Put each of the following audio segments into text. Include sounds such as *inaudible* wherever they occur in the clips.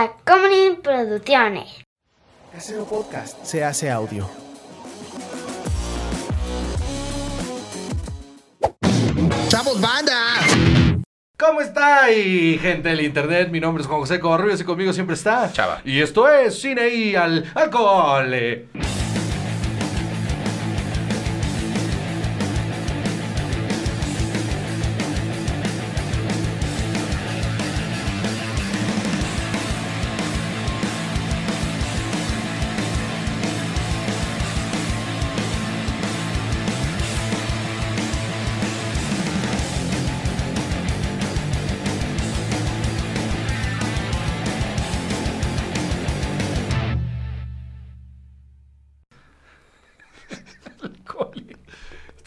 Tacomunin Producciones. Casero Podcast se hace audio. ¡Chavos, banda! ¿Cómo está y gente del internet? Mi nombre es Juan José Covarrubias y conmigo siempre está Chava. Y esto es Cine y al Alcohol.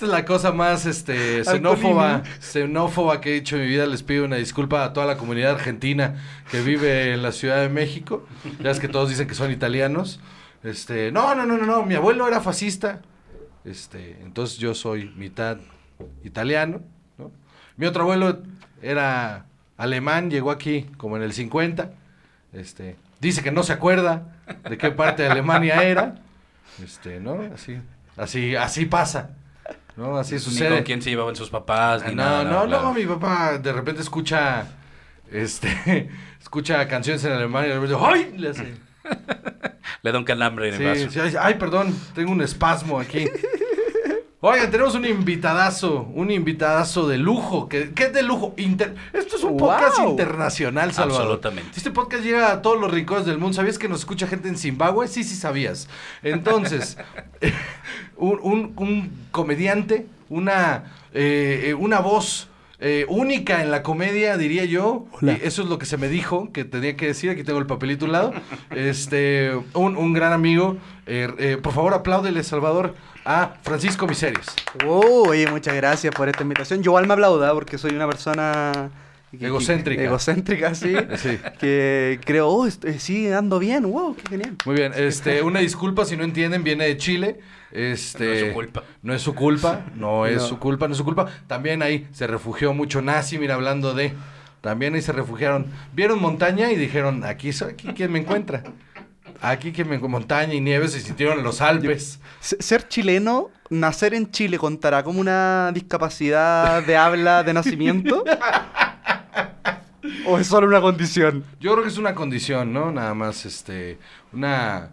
Esta es la cosa más este, xenófoba, xenófoba que he dicho en mi vida. Les pido una disculpa a toda la comunidad argentina que vive en la Ciudad de México. Ya es que todos dicen que son italianos. Este, no, no, no, no, no. Mi abuelo era fascista. Este, entonces yo soy mitad italiano. ¿no? Mi otro abuelo era alemán, llegó aquí como en el 50. Este, dice que no se acuerda de qué parte de Alemania era. Este, ¿no? Así, así, así pasa. ¿No? Así Ni sucede. con quién se llevaban sus papás, Ah, ni no, nada. no, claro. no, mi papá de repente escucha, este, *laughs* escucha canciones en alemán y de repente, ¡ay! Le hace. *laughs* Le da un calambre en el Sí, vaso. sí, ay, perdón, tengo un espasmo aquí. *laughs* Oigan, tenemos un invitadazo, un invitadazo de lujo. ¿Qué, qué es de lujo? Inter- Esto es un podcast internacional, Salvador. Absolutamente. Este podcast llega a todos los rincones del mundo. ¿Sabías que nos escucha gente en Zimbabue? Sí, sí sabías. Entonces, *laughs* un, un- un comediante, una, eh, eh, una voz eh, única en la comedia, diría yo. Hola. Y eso es lo que se me dijo que tenía que decir. Aquí tengo el papelito a un lado. *laughs* Este, un, un gran amigo. Eh, eh, por favor, apláudele, Salvador, a Francisco Miserios. Oh, oye, muchas gracias por esta invitación. Yo me aplauda porque soy una persona... que- que- Egocéntrica. egocéntrica, sí. *laughs* Sí. Que creo, oh, est- eh, sí, ando bien. Wow, qué genial. Muy bien, este, *laughs* una disculpa si no entienden, viene de Chile. Este, No es su culpa. No es su culpa, no es No. su culpa, no es su culpa. También ahí se refugió mucho nazi, mira, hablando de. También ahí se refugiaron. Vieron montaña y dijeron, aquí aquí quien me encuentra. Aquí quien me montaña y nieve, se sintieron en los Alpes. Ser chileno, nacer en Chile, ¿contará como una discapacidad de habla de nacimiento? *laughs* ¿O es solo una condición? Yo creo que es una condición, ¿no? Nada más, este, una...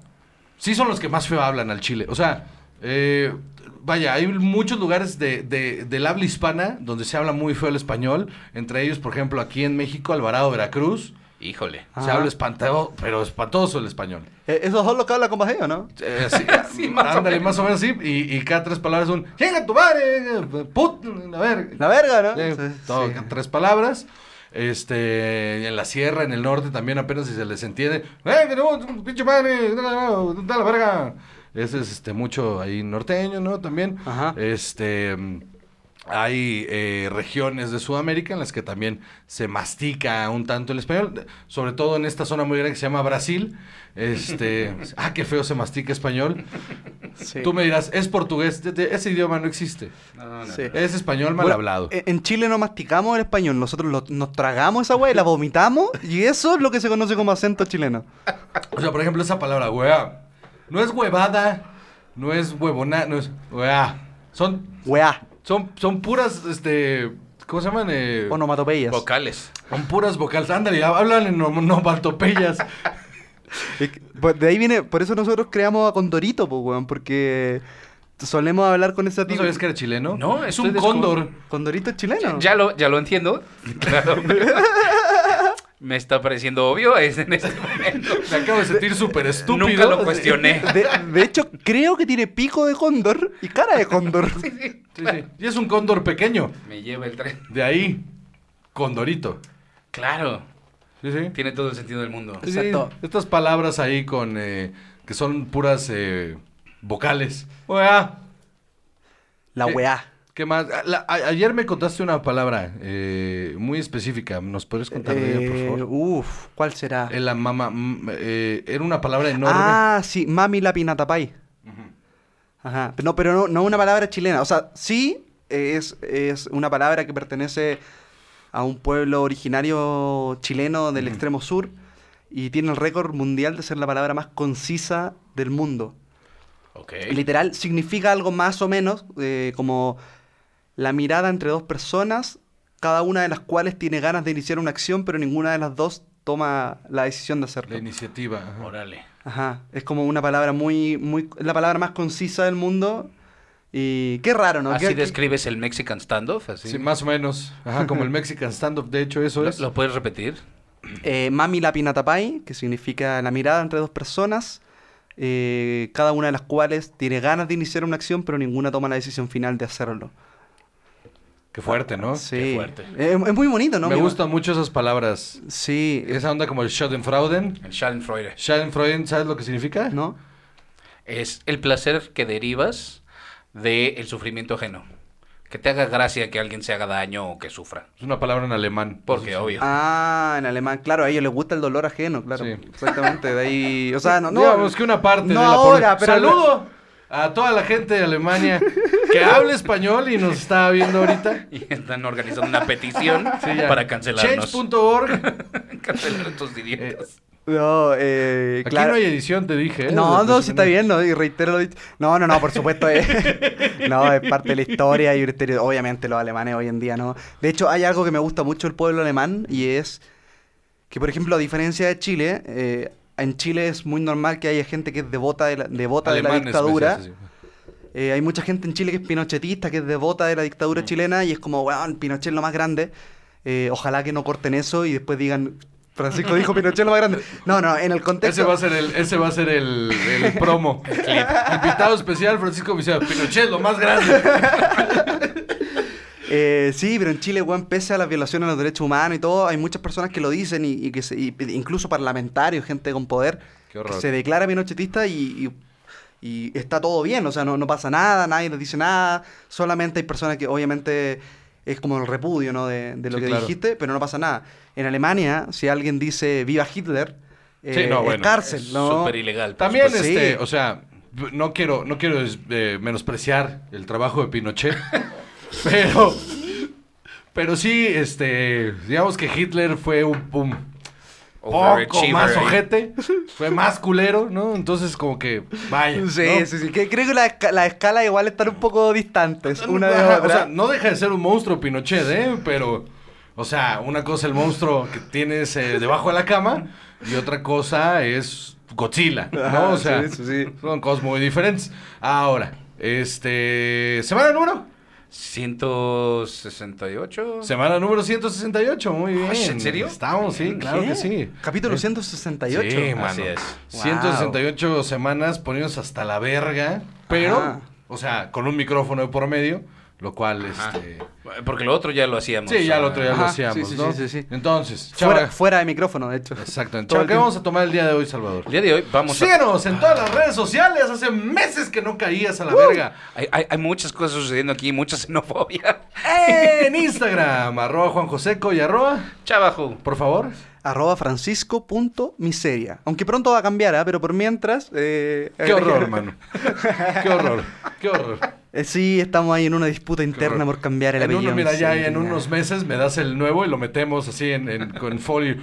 Sí son los que más feo hablan al Chile. O sea, eh, vaya, hay muchos lugares de, de- del habla hispana donde se habla muy feo el español. Entre ellos, por ejemplo, aquí en México, Alvarado, Veracruz. Híjole. Se habla espantoso, pero espantoso el español. Eh, Esos son los que hablan con bajeo, ¿no? Eh, sí, *laughs* Sí, más o ándale, menos. más o menos así. Y, y cada tres palabras son, ¡Llega tu madre! ¡Put! A ver. La verga, ¿no? Sí, Sí, todo, sí. tres palabras. Este, en la sierra, en el norte también apenas si se les entiende. ¡Eh, tenemos un pinche madre! ¡Dale la verga! Ese es este mucho ahí norteño, ¿no? También. Ajá. Este mm, hay eh, regiones de Sudamérica en las que también se mastica un tanto el español, sobre todo en esta zona muy grande que se llama Brasil. Este, *laughs* ah, qué feo se mastica español. Sí. Tú me dirás, es portugués, de- de- ese idioma no existe. No, no, Sí. no. Es español mal Bueno, hablado. eh, En Chile no masticamos el español, nosotros lo- nos tragamos esa weá y la vomitamos y eso es lo que se conoce como acento chileno. O sea, por ejemplo, esa palabra, weá, no es huevada, no es huevona, no es weá. Son, Weá, son, son puras, este, ¿cómo se llaman? Eh, onomatopeyas. Vocales. son puras vocales. Ándale, hablan en onomatopeyas. *laughs* Pues, de ahí viene, por eso nosotros creamos a Condorito, pues, weón, porque solemos hablar con ese ¿No tipo. sabías que era chileno? No, es un descu- cóndor. Condorito es chileno. Ya lo, ya lo entiendo. *laughs* Claro. *laughs* Me está pareciendo obvio es en este momento. *laughs* Me acabo de sentir súper estúpido. Nunca lo *laughs* cuestioné. De, de hecho, creo que tiene pico de cóndor y cara de cóndor. *laughs* Sí, sí. Y es un cóndor pequeño. Me lleva el tren. De ahí, condorito. Claro. Sí, sí. Tiene todo el sentido del mundo. Sí, sí, Exacto. Estas palabras ahí con eh, que son puras eh, vocales. Weá. La Eh, weá. ¿Qué más? A- la- a- ayer me contaste una palabra eh, muy específica. ¿Nos puedes contar de ella, por Eh, favor? uf, ¿cuál será? Eh, la mama, eh, era una palabra enorme. Ah, sí, mami la pinatapay. Ajá. No, pero no, no una palabra chilena. O sea, sí es, es una palabra que pertenece a un pueblo originario chileno del extremo sur. y tiene el récord mundial de ser la palabra más concisa del mundo. Ok. Literal significa algo más o menos como la mirada entre dos personas, cada una de las cuales tiene ganas de iniciar una acción, pero ninguna de las dos toma la decisión de hacerlo. La iniciativa. ajá. Órale. Ajá, es como una palabra muy, muy, es la palabra más concisa del mundo y qué raro, ¿no? Así ¿Qué- qué- describes el Mexican standoff, así. Sí, más o menos. Ajá, como el Mexican stand-up, de hecho, eso ¿Lo, es. lo puedes repetir? Eh, Mami la Pinatapai, que significa la mirada entre dos personas, eh, cada una de las cuales tiene ganas de iniciar una acción, pero ninguna toma la decisión final de hacerlo. Qué fuerte, ¿no? Sí. fuerte. Es, es muy bonito, ¿no? Me Mi- gustan mucho esas palabras. Sí, Esa onda como el Schadenfreude. El Schadenfreude. Schadenfreude, ¿sabes lo que significa? ¿no? Es el placer que derivas del sufrimiento ajeno. Que te haga gracia que alguien se haga daño o que sufra. Es una palabra en alemán. Porque, obvio. Ah, en alemán, claro, a ellos les gusta el dolor ajeno, claro. Sí. Exactamente, de ahí, o sea, no, *laughs* no. Digamos que una parte no de la ahora, pero Saludo a toda la gente de Alemania que *laughs* habla español y nos está viendo ahorita. Y están organizando una petición Sí, para cancelarnos. Change.org. *laughs* Cancelar estos idiotas. No, eh, Aquí claro. no hay edición, te dije. ¿eh? No, no, el sí está bien, ¿no? Y reitero lo dicho. No, no, no, por supuesto. es- *laughs* no, es parte de la historia y obviamente los alemanes hoy en día, ¿no? De hecho, hay algo que me gusta mucho del pueblo alemán y es que, por ejemplo, a diferencia de Chile, eh, en Chile es muy normal que haya gente que es devota de la, devota de la dictadura. sí. Eh, hay mucha gente en Chile que es pinochetista, que es devota de la Mm. dictadura chilena y es como, weón, Pinochet es lo más grande. Eh, ojalá que no corten eso y después digan, Francisco dijo Pinochet es lo más grande. No, no, en el contexto... Ese va a ser el, ese va a ser el, el promo. Invitado especial, Francisco Vicente. Pinochet, lo más grande. *laughs* Eh, sí, pero en Chile, weón, pese a las violaciones a los derechos humanos y todo, hay muchas personas que lo dicen y, y que se- y- incluso parlamentarios, gente con poder, Qué que horror. se declara pinochetista y, y- y está todo bien, o sea, no, no pasa nada, nadie les dice nada, solamente hay personas que obviamente es como el repudio, ¿no? De, de lo Sí, que claro. dijiste, pero no pasa nada. En Alemania, si alguien dice viva Hitler, eh, Sí, no, es bueno, cárcel, Es ¿no? súper ilegal. También. Sí. este, o sea, no quiero, no quiero eh, menospreciar el trabajo de Pinochet, *laughs* *laughs* pero, pero sí, este, digamos que Hitler fue un, un poco más ojete, *laughs* fue más culero, ¿no? Entonces como que, vaya. Sí, ¿no? sí, sí. Que creo que la, la escala igual están un poco distantes una de Ajá, otra. O sea, no deja de ser un monstruo Pinochet, ¿eh? Pero, o sea, una cosa el monstruo que tienes eh, debajo de la cama y otra cosa es Godzilla, ¿no? Ajá, o sea, sí, sí, sí. son cosas muy diferentes. Ahora, este, semana número, 168. semana número 168, muy bien. Ay, ¿en serio? Estamos, sí, claro ¿Qué? que sí. Capítulo Eh, 168. Sí, mano. Así es. 168 semanas poniéndonos hasta la verga, pero, Ajá. o sea, con un micrófono de por medio, lo cual, Ajá. este... Porque lo otro ya lo hacíamos. Sí, ya el ah, otro ya lo hacíamos, sí, sí, ¿no? sí, sí, sí. Entonces, chava, Fuera, fuera de micrófono, de hecho. Chava, el ¿qué vamos a tomar el día de hoy, Salvador? El día de hoy vamos a... Síguenos en todas las redes sociales. Hace meses que no caías a la verga. Hay, hay- hay muchas cosas sucediendo aquí, mucha xenofobia. En *laughs* Instagram, arroba Juan Joseco y arroba, Chavajo. por favor. Arroba francisco.miseria. Aunque pronto va a cambiar, ¿ah? pero por mientras... eh, Qué horror, *laughs* mano. Qué horror, qué horror. Eh, sí, estamos ahí en una disputa interna por cambiar el En apellido. uno, mira, ya Sí, en unos meses me das el nuevo y lo metemos así en, en- con folio.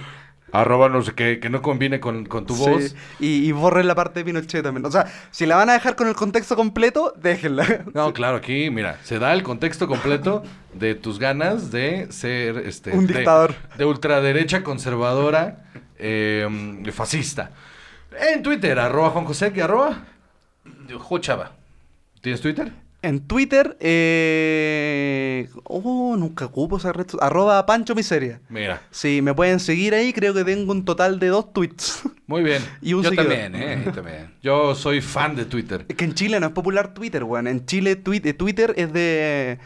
Arroba no sé qué, que no combine con, con tu Sí, voz. Y, y borren la parte de Pinochet también. O sea, si la van a dejar con el contexto completo, déjenla. No, claro, aquí, mira, se da el contexto completo de tus ganas de ser este Un de- dictador. De, ultraderecha conservadora eh, fascista. En Twitter, arroba Juan José, ¿qué arroba? Jo Chava. ¿Tienes Twitter? En Twitter, eh... Oh, nunca ocupo esa red. Arroba Pancho Miseria. Mira, Sí, me pueden seguir ahí. Creo que tengo un total de dos tweets. muy bien. *laughs* y un Yo seguidor. también, ¿eh? Yo también. Yo soy fan de Twitter. Es que en Chile no es popular Twitter, weón. En Chile eh, Twitter es de...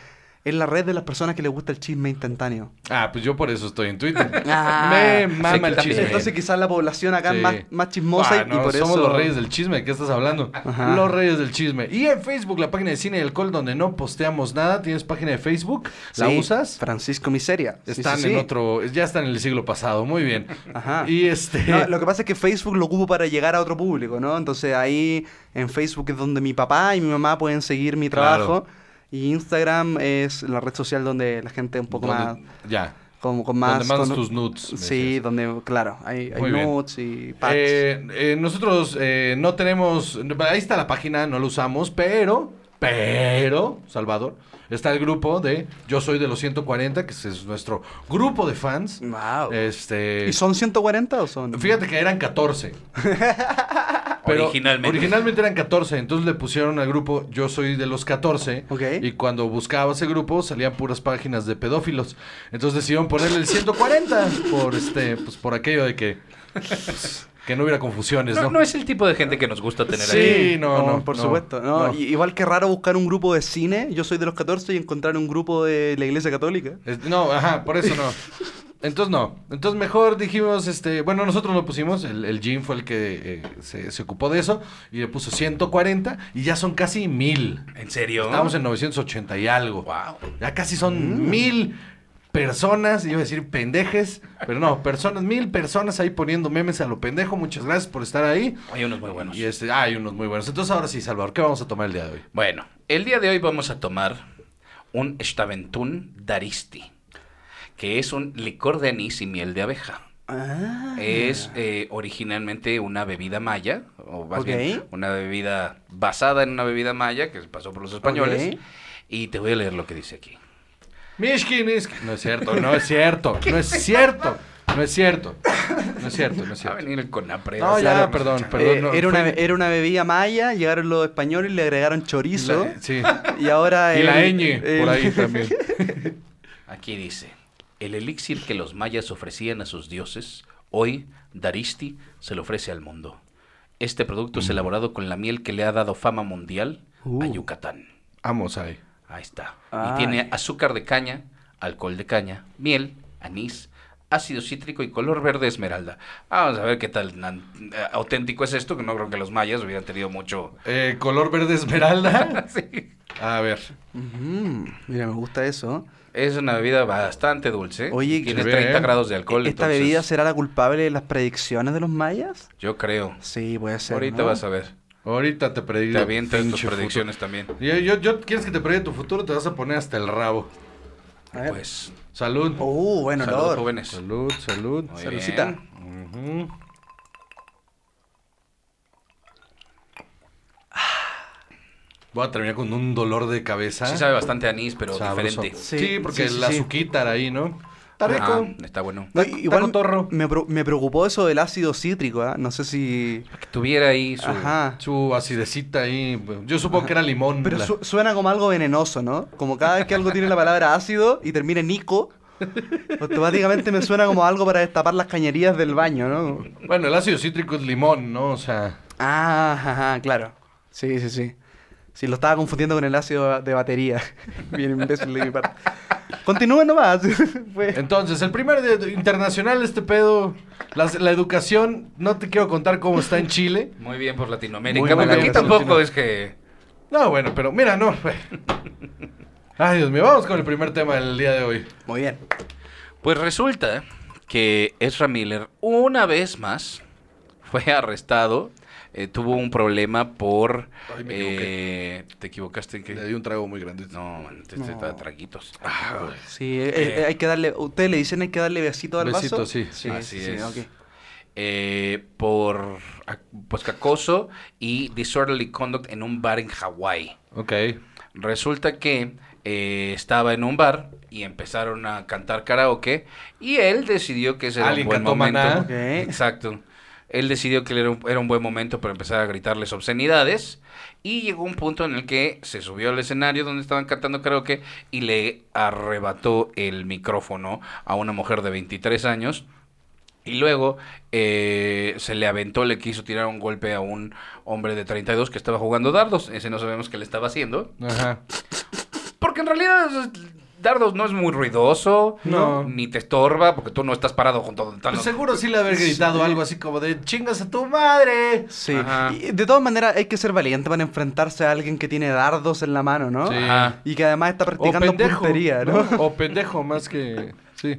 Es la red de las personas que les gusta el chisme instantáneo. Ah, pues yo por eso estoy en Twitter. *laughs* Ah, Me mama el chisme. Entonces quizás la población acá Sí. es más, más chismosa Ah, y, no, y por somos eso... los reyes del chisme, ¿de qué estás hablando? Ajá. Los reyes del chisme. Y en Facebook, la página de cine y alcohol, donde no posteamos nada. ¿Tienes página de Facebook? ¿La Sí, usas? Francisco Miseria. Están sí, en sí. otro, ya están en el siglo pasado, muy bien. Ajá. Y este... No, lo que pasa es que Facebook lo ocupo para llegar a otro público, ¿no? Entonces ahí en Facebook es donde mi papá y mi mamá pueden seguir mi Claro. Y Instagram es la red social donde la gente un poco ¿Dónde- más... Ya. Con, con más... Donde mandas tus nudes. Sí, decías. donde, claro, hay, hay nudes y packs. Eh, eh, nosotros eh, no tenemos. Ahí está la página, no lo usamos, pero. Pero, Salvador, está el grupo de Yo Soy de los 140, que es nuestro grupo de fans. Wow. Este. ¿Y son 140 o son...? Fíjate que eran 14. *laughs* Pero Originalmente. Originalmente eran 14, entonces le pusieron al grupo Yo soy de los 14. Ok. Y cuando buscaba ese grupo salían puras páginas de pedófilos. Entonces decidieron ponerle el 140 por este pues por aquello de que pues, que no hubiera confusiones, No, ¿no? no es el tipo de gente que nos gusta tener Sí, ahí. no, no, por no, supuesto. No, no. Igual que raro buscar un grupo de cine, yo soy de los 14 y encontrar un grupo de la iglesia católica. Es- no, ajá, por eso no. Entonces no. Entonces mejor dijimos, este, bueno, nosotros lo pusimos, el, el Jim fue el que eh, se, se ocupó de eso y le puso 140 y ya son casi mil. ¿En serio? Estamos en 980 y algo. Wow. Ya casi son mil personas, iba a decir pendejes, pero no, personas, mil personas ahí poniendo memes a lo pendejo. Muchas gracias por estar ahí. Hay unos muy buenos. Y este, ah, hay unos muy buenos. Entonces ahora sí, Salvador, ¿qué vamos a tomar el día de hoy? Bueno, el día de hoy vamos a tomar un Staventún Daristi, que es un licor de anís y miel de abeja. Ah. Es eh, originalmente una bebida maya, o más bien una bebida basada en una bebida maya que pasó por los españoles. Y te voy a leer lo que dice aquí. No es cierto, no es cierto, *laughs* no es cierto, no es cierto, no es cierto, no es Va a cierto. venir. No, ya, perdón, perdón. Eh, no, era, una, fue- era una bebida maya, llegaron los españoles y le agregaron chorizo. La- sí. Y ahora. Y la el- ñ por ahí también. *laughs* Aquí dice, el elixir que los mayas ofrecían a sus dioses, hoy Daristi se lo ofrece al mundo. Este producto es elaborado con la miel que le ha dado fama mundial a Uh. Yucatán. Vamos ahí. Ahí está. Ay. Y tiene azúcar de caña, alcohol de caña, miel, anís, ácido cítrico y color verde esmeralda. Vamos a ver qué tal eh, auténtico es esto, que no creo que los mayas hubieran tenido mucho... Eh, color verde esmeralda. *laughs* Sí. A ver. Mm, mira, me gusta eso. Es una bebida bastante dulce. Oye, tiene se ve, 30 ¿eh? grados de alcohol. ¿Esta entonces, bebida será la culpable de las predicciones de los mayas? Yo creo. Sí, puede ser. Ahorita ¿no? vas a ver. Ahorita te predigo. Te avientas tus predicciones también. futuro. Yo, yo, yo- ¿Quieres que te prediga tu futuro? Te vas a poner hasta el rabo. A ver. Pues, Salud. Uh, buen olor. jóvenes. Salud, salud. Saludcita. Voy a terminar con un dolor de cabeza. Sí sabe bastante anís, pero Sabroso. diferente. Sí, Sí, porque sí, sí, la sí. azuquita ahí, ¿no? Está rico. Ah, está bueno. No, Está- igual está me, me preocupó eso del ácido cítrico, ¿ah? No sé si... Que tuviera ahí su... Ajá. Su acidecita ahí. Yo supongo que era limón. Pero la- su- suena como algo venenoso, ¿no? Como cada vez que algo tiene la palabra ácido y termina en Nico, automáticamente me suena como algo para destapar las cañerías del baño, ¿no? Bueno, el ácido cítrico es limón, ¿no? O sea. Ah, ajá, claro. Sí, sí, sí. Sí, lo estaba confundiendo con el ácido de batería. *laughs* Bien imbécil de mi parte. Continúen nomás. *laughs* Fue- Entonces, el primer de- internacional este pedo. las- la educación, no te quiero contar cómo está en Chile. Muy bien por Latinoamérica. Muy aquí tampoco es que... No, bueno, pero mira, no. Ay, Dios mío, vamos con el primer tema del día de hoy. Muy bien. Pues resulta que Ezra Miller, una vez más, fue arrestado. Eh, tuvo un problema por... Ay, me eh, ¿Te equivocaste en qué? Le di un trago muy grande. No, man, te, te- No. traguitos. Sí, eh, eh, hay que darle... ¿Ustedes le dicen hay que darle besito al Besito, vaso? sí. Sí, Así sí, es. Eh, por pues, acoso y disorderly conduct en un bar en Hawái. Ok. Resulta que eh, estaba en un bar y empezaron a cantar karaoke y él decidió que ese era un buen momento. Maná. Ok. Exacto. Él decidió que era un, era un buen momento para empezar a gritarles obscenidades y llegó un punto en el que se subió al escenario donde estaban cantando karaoke y le arrebató el micrófono a una mujer de 23 años. Y luego eh, se le aventó, le quiso tirar un golpe a un hombre de 32 que estaba jugando dardos. Ese no sabemos qué le estaba haciendo. Ajá. Porque en realidad dardos no es muy ruidoso, No. ni te estorba, porque tú no estás parado junto a están Pues seguro sí le haber gritado algo así como de chingas a tu madre. Sí. Ajá. Y de todas maneras hay que ser valiente para enfrentarse a alguien que tiene dardos en la mano, ¿no? Sí. Ajá. Y que además está O practicando pendejo. puntería, ¿no? O pendejo más que. Sí.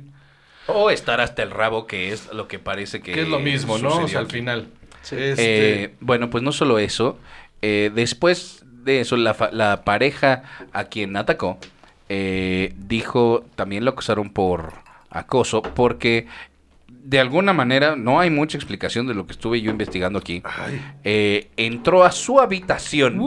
O estar hasta el rabo, que es lo que parece que... Que es lo mismo, ¿no? O sea, al final. Sí. Este, Eh, bueno, pues no solo eso. eh, después de eso, la pareja a quien atacó eh, dijo, también lo acusaron por acoso porque de alguna manera no hay mucha explicación de lo que estuve yo investigando aquí. Eh, entró a su habitación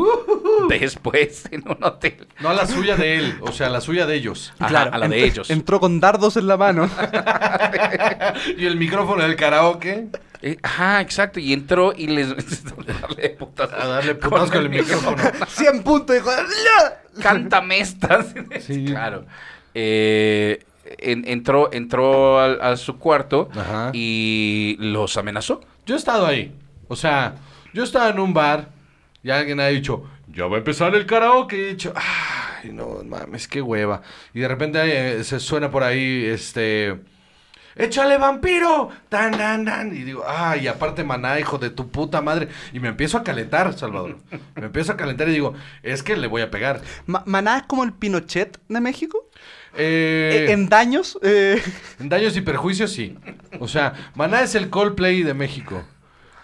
después en un hotel. No a la suya de él, o sea, a la suya de ellos. Ajá, a la de ellos. Entró con dardos en la mano. *laughs* y el micrófono del karaoke. Eh, ajá, exacto. Y entró y les... *laughs* darle putazos A darle putazos con el micrófono. 100 *laughs* puntos. Dijo, "Ya". Cántame estas. *laughs* Sí. Claro. Eh, en- entró entró al- a, su cuarto Ajá. y los amenazó. Yo he estado ahí. O sea, yo estaba en un bar y alguien ha dicho, ya va a empezar el karaoke. Y he dicho, ay, no mames, qué hueva. Y de repente eh, se suena por ahí, este... ¡Échale vampiro! ¡Tan, tan, tan! Y digo, ay, aparte maná, hijo de tu puta madre. Y me empiezo a calentar, Salvador. Me empiezo a calentar y digo, es que le voy a pegar. Ma- Maná es como el Pinochet de México. Eh, Eh, en daños. eh, En daños y perjuicios, sí. O sea, Maná es el Coldplay de México.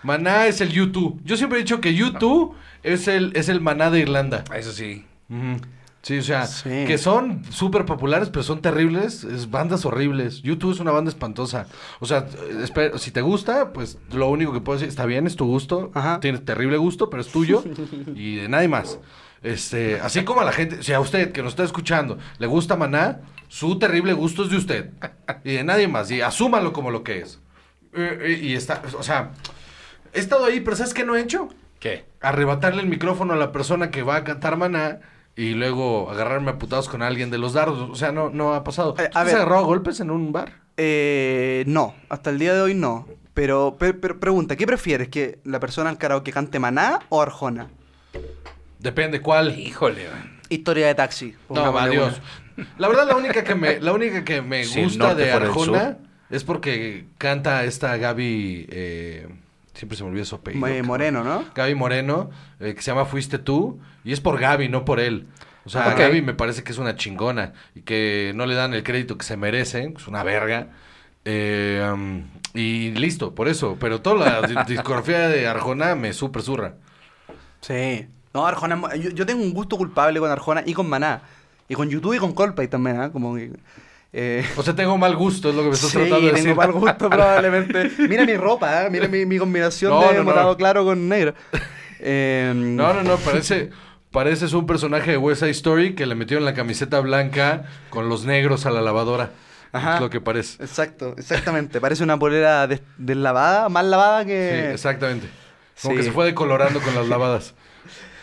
Maná es el YouTube. Yo siempre he dicho que YouTube es el, es el Maná de Irlanda. Eso sí. Ujú. Sí, o sea, Sí. que son súper populares, pero son terribles. Es bandas horribles. YouTube es una banda espantosa. O sea, espe- si te gusta, pues lo único que puedo decir, está bien, es tu gusto. Ajá. Tienes terrible gusto, pero es tuyo. *laughs* y de nadie más. Este, así como a la gente, si a usted que nos está escuchando le gusta Maná, su terrible gusto es de usted. Y de nadie más. Y asúmalo como lo que es. Eh, eh, y está, o sea, he estado ahí, pero ¿sabes qué no he hecho? ¿Qué? arrebatarle el micrófono a la persona que va a cantar maná y luego agarrarme a putados con alguien de los dardos. O sea, no, no ha pasado. Eh, a ¿Usted ver. ¿Se agarró a golpes en un bar? eh, no, hasta el día de hoy no. Pero, pero, pero pregunta, ¿qué prefieres? ¿Que la persona al karaoke cante Maná o Arjona? Depende cuál. Híjole. Historia de taxi. No, adiós. La verdad, la única que me, la única que me *laughs* gusta de Arjona es porque canta esta Gaby. eh, siempre se me olvida su apellido. Eh, Moreno, ¿no? Gaby Moreno, eh, que se llama Fuiste tú, y es por Gaby, no por él. O sea, Ok. Gaby me parece que es una chingona y que no le dan el crédito que se merece, es una verga. Eh, um, y listo, por eso. Pero toda la di- *laughs* discografía de Arjona me super zurra. Sí. No, Arjona, yo, yo tengo un gusto culpable con Arjona y con Maná. Y con YouTube y con Coldplay también, ¿ah? Como que... eh, O sea, tengo mal gusto, es lo que me estás sí, tratando de decir. tengo mal gusto probablemente. *laughs* Mira mi ropa, ¿ah? Mira mi, mi combinación No, de no, no. morado claro con negro. *laughs* Eh, No, no, no, parece, pareces un personaje de West Side Story que le metieron la camiseta blanca con los negros a la lavadora. Ajá. Es lo que parece. Exacto, exactamente. Parece una polera des- deslavada, más lavada Sí, que... exactamente. Como Sí. que se fue decolorando con las lavadas.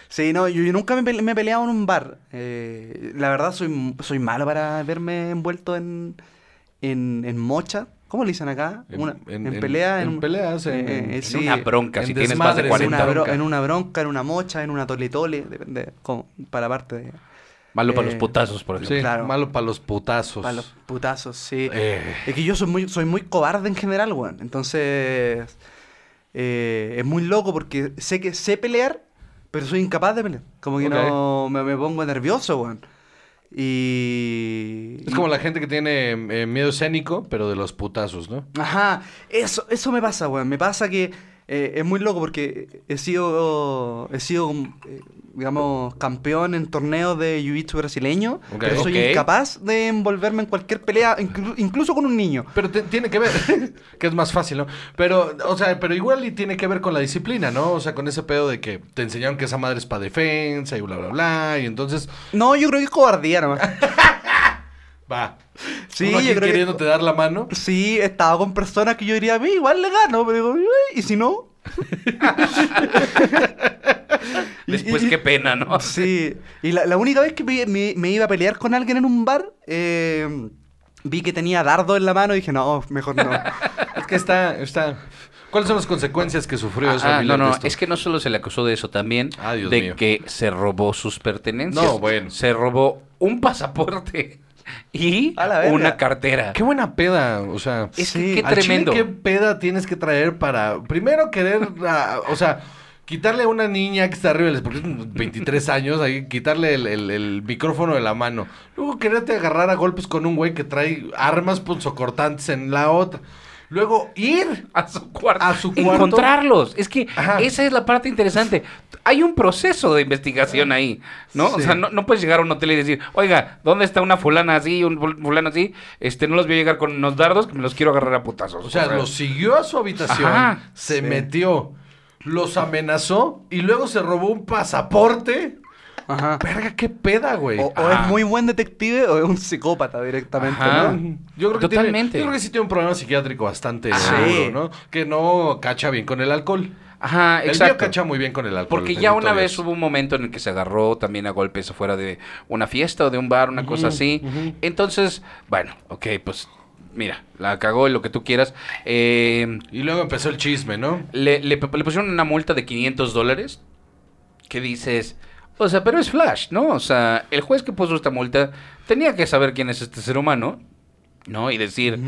Sí, no, yo, yo nunca me, me he peleado en un bar. Eh, la verdad, soy, soy malo para verme envuelto en, en, en mocha. ¿Cómo le dicen acá? En- Una- en- en, en- pelea. en un- peleas, en- eh, en eh, En sí, una bronca, en si tienes más de desmadres, en 40. una, bro- bronca. en una bronca, en una mocha, en una tole tole, depende, como, para parte de... Malo para los putazos, por ejemplo. Sí, Claro. malo para los putazos. Para los putazos, sí. Eh. Es que yo soy muy, soy muy cobarde en general, weón. Entonces, eh, es muy loco porque sé que sé pelear, pero soy incapaz de pelear. Como que no me, me pongo nervioso, weón. Y... Es como la gente que tiene eh, miedo escénico, pero de los putazos, ¿no? Ajá, eso, eso me pasa, weón. Me pasa que eh, es muy loco porque he sido, he sido, eh, digamos, campeón en torneos de jiu-jitsu brasileño, Ok. pero soy incapaz de envolverme en cualquier pelea, inclu- incluso con un niño. Pero tiene que ver, *laughs* que es más fácil, ¿no? Pero, o sea, pero igual y tiene que ver con la disciplina, ¿no? O sea, con ese pedo de que te enseñaron que esa madre es para defensa y bla, bla, bla. Y entonces, No, yo creo que es cobardía nomás. *laughs* va. Sí, Uno aquí yo creo que- queriéndote dar la mano. Sí, he estado con personas que yo diría, a mí igual le gano, pero digo, "Uy, ¿y si no? *laughs* Después, y- qué pena, ¿no? Sí, y la, la única vez que me, me- me iba a pelear con alguien en un bar, eh, vi que tenía dardo en la mano y dije, no, mejor no. *laughs* Es que está, está. ¿Cuáles son las consecuencias que sufrió eso? Ah, no, no, es que no solo se le acusó de eso, también Ah, de mío. que se robó sus pertenencias. No, bueno. Se robó un pasaporte y una cartera. Qué buena peda, o sea. Es Sí. que qué chile, tremendo. ¿Qué peda tienes que traer para. Primero querer. o sea. Quitarle a una niña que está arriba, porque es 23 años, ahí quitarle el, el- el micrófono de la mano. Luego quererte agarrar a golpes con un güey que trae armas punzocortantes en la otra. Luego ir a su cuarto. A su cuarto. Encontrarlos. Es que Ajá. esa es la parte interesante. Hay un proceso de investigación ahí, ¿no? O sea, no, no puedes llegar a un hotel y decir, oiga, ¿dónde está una fulana así, un ful- fulano así? Este, no los voy a llegar con unos dardos que me los quiero agarrar a putazos. O sea, los siguió a su habitación, Ajá. se Sí. metió, los amenazó y luego se robó un pasaporte. Ajá. Verga, qué peda, güey. O, es muy buen detective o es un psicópata directamente, Ajá. ¿no? Yo creo que Totalmente. Tiene, yo creo que sí tiene un problema psiquiátrico bastante Ajá. seguro. ¿no? Que no cacha bien con el alcohol. Ajá, El exacto. cacha muy bien con el alcohol. Porque ya una vez hubo un momento en el que se agarró también a golpes afuera de una fiesta o de un bar, una cosa así. Entonces, bueno, ok, pues mira, la cagó y lo que tú quieras. Eh, Y luego empezó el chisme, ¿no? le, le- le pusieron una multa de 500 dólares. Que dices, o sea, pero es Flash, ¿no? O sea, el juez que puso esta multa tenía que saber quién es este ser humano, ¿no? Y decir,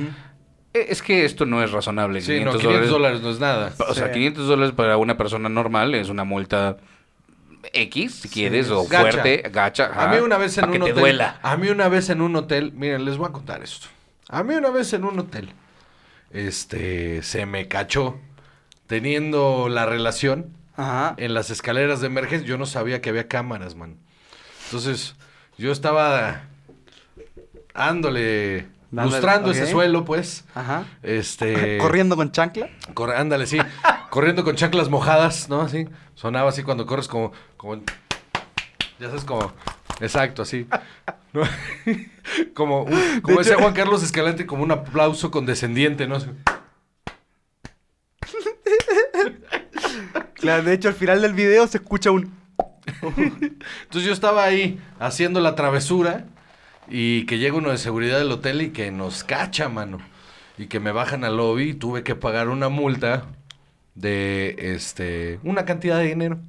"E- es que esto no es razonable. Sí, 500 no, 500 dólares no es nada. O sea, Sí. 500 dólares para una persona normal es una multa X, si quieres, o Gacha. fuerte, gacha. A mí una vez en un hotel. duela. A mí una vez en un hotel. Miren, les voy a contar esto. A mí una vez en un hotel. Este. Se me cachó. Teniendo la relación Ajá. en las escaleras de emergencia. Yo no sabía que había cámaras, man. Entonces, yo estaba. Ándole. Dándole, lustrando ese suelo, pues. Ajá. Este. *laughs* Corriendo con chancla. Corre- ándale, sí. Corriendo con chanclas mojadas, ¿no? Así. Sonaba así cuando corres como. como ya sabes, como. Exacto, así. *laughs* ¿No? *laughs* como un- como De decía Juan Carlos Escalante, como un aplauso condescendiente, ¿no? Así. Claro, de hecho, al final del video se escucha un. Entonces yo estaba ahí haciendo la travesura y que llega uno de seguridad del hotel y que nos cacha, mano. Y que me bajan al lobby y tuve que pagar una multa de este una cantidad de dinero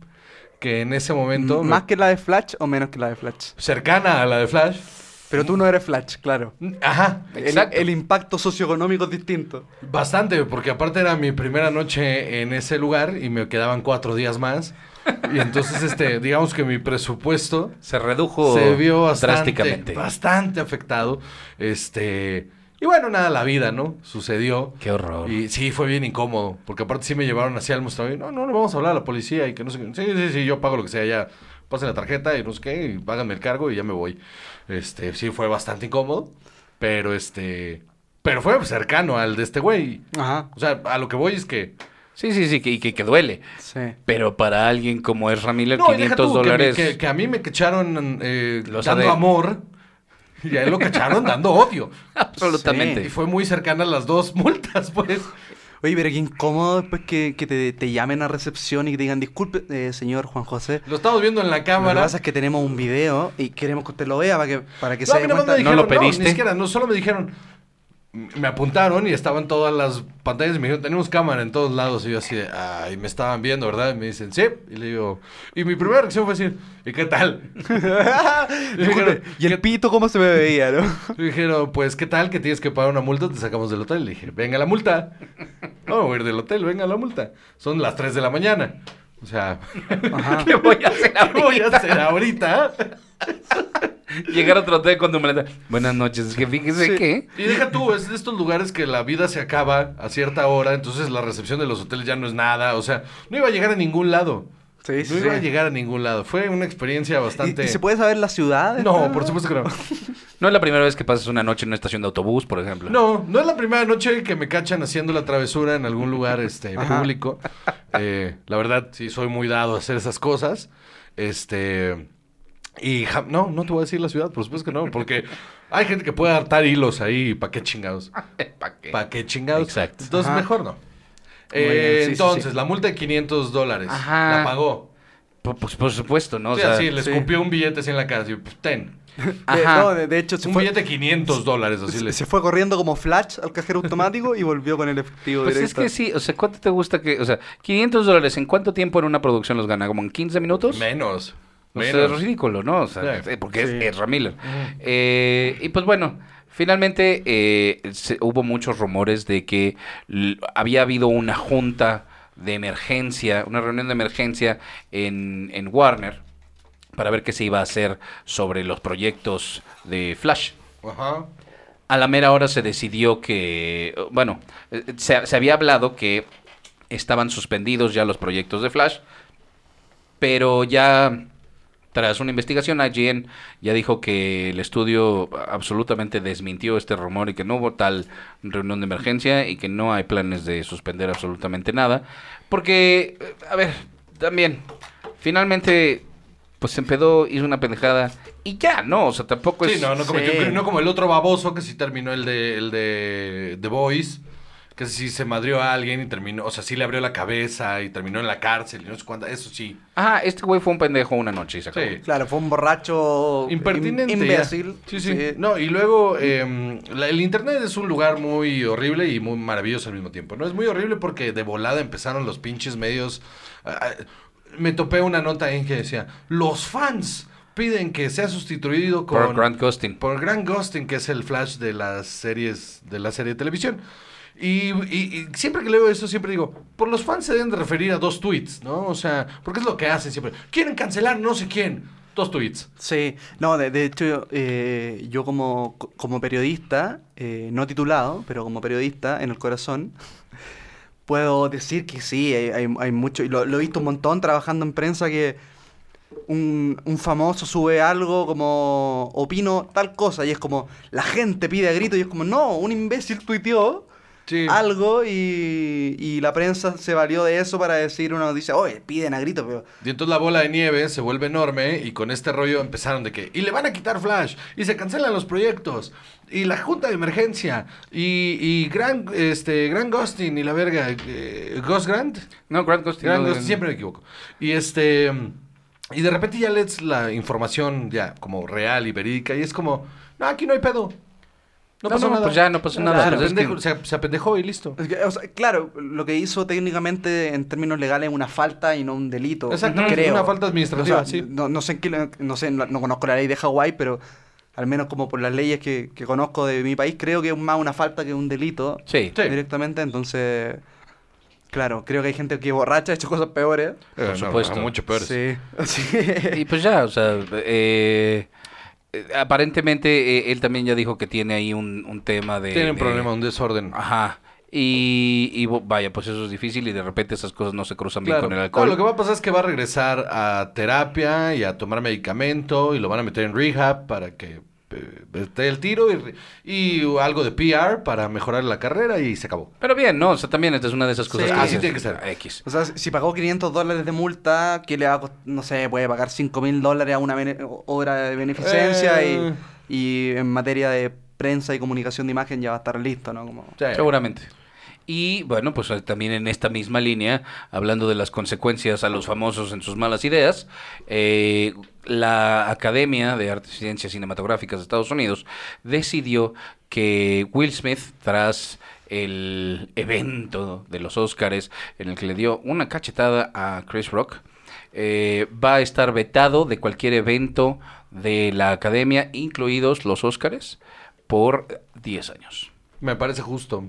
que en ese momento ¿Más que la de Flash o menos que la de Flash? cercana a la de Flash. Pero tú no eres Flash, claro. Ajá, El, impacto socioeconómico es distinto. bastante, porque aparte era mi primera noche en ese lugar y me quedaban cuatro días más. Y entonces, este, *laughs* digamos que mi presupuesto Se redujo se vio bastante, drásticamente. bastante afectado. Este, y bueno, nada, la vida, ¿no? Sucedió. Qué horror. Y sí, fue bien incómodo, porque aparte sí me llevaron hacia el mostrador no, no, no vamos a hablar a la policía y que no sé qué. Sí, sí, sí, yo pago lo que sea, ya pasen la tarjeta y no sé qué, y páganme el cargo y ya me voy. Este, sí fue bastante incómodo, pero este, pero fue cercano al de este güey. Ajá. O sea, a lo que voy es que Sí, sí, sí, que, que, que duele. Sí. Pero para alguien como es Miller, no, y deja 500 tú, que me- dólares. que, que a mí me cacharon eh, Los dando AD. amor y a él lo cacharon dando odio. *laughs* Absolutamente. Y fue muy cercana a las dos multas, pues. Oye, pero qué incómodo después que, que te, te llamen a recepción y que te digan, disculpe, eh, señor Juan José. Lo estamos viendo en la Lo que cámara. pasa es que tenemos un video y queremos que usted lo vea para que, para que No, se dé cuenta. ¿No dijeron, lo pediste? ni siquiera, no, solo me dijeron, me apuntaron y estaban todas las pantallas y me dijeron, tenemos cámara en todos lados. Y yo así, de, ay, me estaban viendo, ¿verdad? Y me dicen, sí. Y le digo, y mi primera reacción fue decir, ¿y qué tal? *laughs* y dijeron, y el pito cómo se me veía, ¿no? dijeron, pues, ¿qué tal? Que tienes que pagar una multa, te sacamos del hotel. Le dije, venga la multa. No, voy a ir del hotel, venga la multa. Son las 3 de la mañana. O sea, Ajá. *laughs* ¿Qué voy a hacer *laughs* ¿qué voy a ahorita? hacer ahorita? *laughs* Llegar a otro hotel con tu maleta. Buenas noches, es que fíjese Sí. que... Y deja tú, es de estos lugares que la vida se acaba a cierta hora, entonces la recepción de los hoteles ya no es nada, o sea, no iba a llegar a ningún lado. Sí, sí, no iba a llegar a ningún lado. Fue una experiencia ¿Y, bastante... y se puede saber la ciudad? No, por supuesto que no. *laughs* No es la primera vez que pasas una noche en una estación de autobús, por ejemplo. No, no es la primera noche que me cachan haciendo la travesura en algún lugar este, público. Eh, la verdad, sí, soy muy dado a hacer esas cosas. Este... Y no, no te voy a decir la ciudad, por supuesto que no, porque hay gente que puede hartar hilos ahí, ¿para qué chingados? *laughs* ¿Para qué? ¿Para qué chingados? Exacto. Entonces, Ajá. mejor no. Eh, bien, sí, entonces, sí. la multa de 500 dólares. Ajá. La pagó. Por, pues, por supuesto, ¿no? O sea, sí, le escupió un billete así en la cara. Así, pues, ten. De, *laughs* Ajá. no, de, de hecho, se un fue, billete de 500 dólares. Así se, le... se fue corriendo como Flash al cajero automático y volvió con el efectivo Pues es directo. que sí, o sea, ¿cuánto te gusta que, o sea, 500 dólares, ¿en cuánto tiempo en una producción los gana? ¿Como en 15 minutos? Menos. O sea, Menos. es ridículo, ¿no? O sea, Sí. eh, porque Sí. es Ezra Miller. Eh, y pues bueno, finalmente eh, se- hubo muchos rumores de que había habido una junta de emergencia, una reunión de emergencia en, en Warner para ver qué se iba a hacer sobre los proyectos de Flash. Ajá. a la mera hora se decidió que, bueno, se, se había hablado que estaban suspendidos ya los proyectos de Flash, pero ya tras una investigación, IGN ya dijo que el estudio absolutamente desmintió este rumor y que no hubo tal reunión de emergencia y que no hay planes de suspender absolutamente nada. Porque, a ver, también, finalmente, pues se empedó, hizo una pendejada y ya, ¿no? O sea, tampoco es... Sí, no, no, cometió Sí. no como el otro baboso que sí terminó el de, el de The Boys, que sí se madrió a alguien y terminó, o sea, sí le abrió la cabeza y terminó en la cárcel y no sé cuánto, eso sí. Ajá, este güey fue un pendejo una noche y se acabó. Sí. Claro, fue un borracho Impertinente. imbécil. Sí, sí. No, y luego la- el internet es un lugar muy horrible y muy maravilloso al mismo tiempo. No es muy horrible porque de volada empezaron los pinches medios. me topé una nota en que decía: Los fans piden que sea sustituido con. Por Grant Gustin. Por Grant Gustin, que es el Flash de las series, de la serie de televisión. Y, y- siempre que leo eso, siempre digo, por los fans se deben de referir a dos tweets, ¿no? O sea, porque es lo que hacen siempre. Quieren cancelar no sé quién. Dos tweets. Sí, no, de, de hecho, eh, yo como, como periodista, eh, no titulado, pero como periodista en el corazón, *laughs* puedo decir que sí, hay, hay, hay mucho, y lo, lo he visto un montón trabajando en prensa que un, un famoso sube algo como opino tal cosa y es como la gente pide a grito y es como no, un imbécil tuiteó Sí. algo y, y la prensa se valió de eso para decir una noticia, oye, piden a grito, pero... Y entonces la bola de nieve se vuelve enorme y con este rollo empezaron de que, y le van a quitar Flash, y se cancelan los proyectos, y la junta de emergencia, y, y Gran, este, Gran Gustin y la verga, eh, Ghost Grant, No, Grant Gustin. Gran no, Gustin, siempre me equivoco. Y este, y de repente ya lees la información ya como real y verídica, y es como, no, aquí no hay pedo. No, No, pasó no, nada. pues ya no pasó nada, Claro, pues es pendejo, que- se, se apendejó y listo. Es que, o sea, claro, lo que hizo técnicamente en términos legales es una falta y no un delito. Exactamente, creo. una falta administrativa, O sea, sí. No, no sé en qué, no sé, no, no conozco la ley de Hawái, pero al menos como por las leyes que, que conozco de mi país, creo que es más una falta que un delito Sí. Directamente. Entonces, claro, creo que hay gente que borracha ha hecho cosas peores. Por supuesto. mucho peores. Sí, *laughs* sí. Y pues ya, o sea, eh, eh, aparentemente eh, él también ya dijo que tiene ahí un, un tema de... Tiene un de- problema, un desorden. Ajá. Y, y vaya, pues eso es difícil y de repente esas cosas no se cruzan bien Claro. con el No, alcohol. lo que va a pasar es que va a regresar a terapia y a tomar medicamento y lo van a meter en rehab para que eh, el tiro y, y algo de PR para mejorar la carrera y se acabó. Pero bien, ¿no? O sea, también esta es una de esas cosas Sí, que así tiene que ser. X. O sea, si pagó 500 dólares de multa, ¿qué le va a costar? No sé, puede pagar 5 mil dólares a una obra de beneficencia Eh. y, y en materia de prensa y comunicación de imagen ya va a estar listo, ¿no? Como... Sí. Seguramente. Y bueno, pues eh, también en esta misma línea, hablando de las consecuencias a los famosos en sus malas ideas, eh, la Academia de Artes y Ciencias Cinematográficas de Estados Unidos decidió que Will Smith, tras el evento de los Óscares en el que le dio una cachetada a Chris Rock, eh, va a estar vetado de cualquier evento de la Academia, incluidos los Óscares, por 10 años. Me parece justo.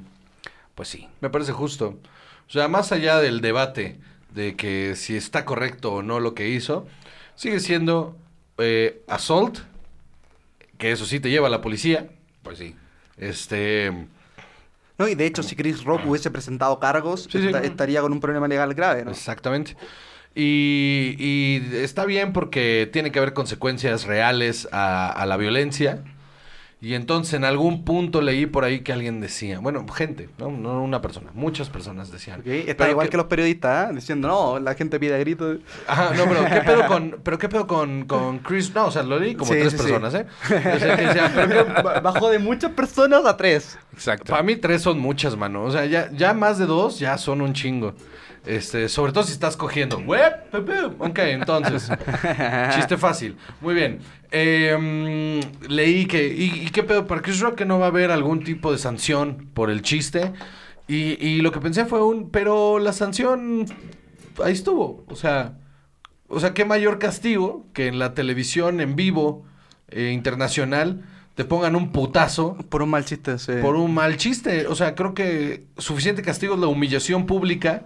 Pues sí. Me parece justo. O sea, más allá del debate de que si está correcto o no lo que hizo, sigue siendo eh, assault, que eso sí te lleva a la policía. Pues sí. Este. No, y de hecho, si Chris Rock hubiese presentado cargos, Sí, sí. esta- estaría con un problema legal grave, ¿no? Exactamente. Y, y está bien porque tiene que haber consecuencias reales a, a la violencia. Y entonces en algún punto leí por ahí que alguien decía, bueno, gente, no, no una persona, muchas personas decían. Ok, Está igual que- que los periodistas, ¿eh? diciendo, no, la gente pide a gritos. Ajá, no, pero ¿qué pedo con, *laughs* pero qué pedo con, con Chris? No, o sea, lo leí como Sí, tres sí, sí. personas, ¿eh? *laughs* O sea, que decían, pero qué- Ba- Bajó de muchas personas a tres. Exacto. Para mí tres son muchas, mano. O sea, ya, ya más de dos ya son un chingo. Este, sobre todo si estás cogiendo. Pe. Ok, entonces. *laughs* chiste fácil. Muy bien. Eh, mm, leí que. Y, y qué pedo? Para Chris Rock que no va a haber algún tipo de sanción por el chiste. Y, y lo que pensé fue un. Pero la sanción. Ahí estuvo. O sea. O sea, qué mayor castigo que en la televisión en vivo eh, internacional te pongan un putazo Por un mal chiste, sí. por un mal chiste. O sea, creo que suficiente castigo es la humillación pública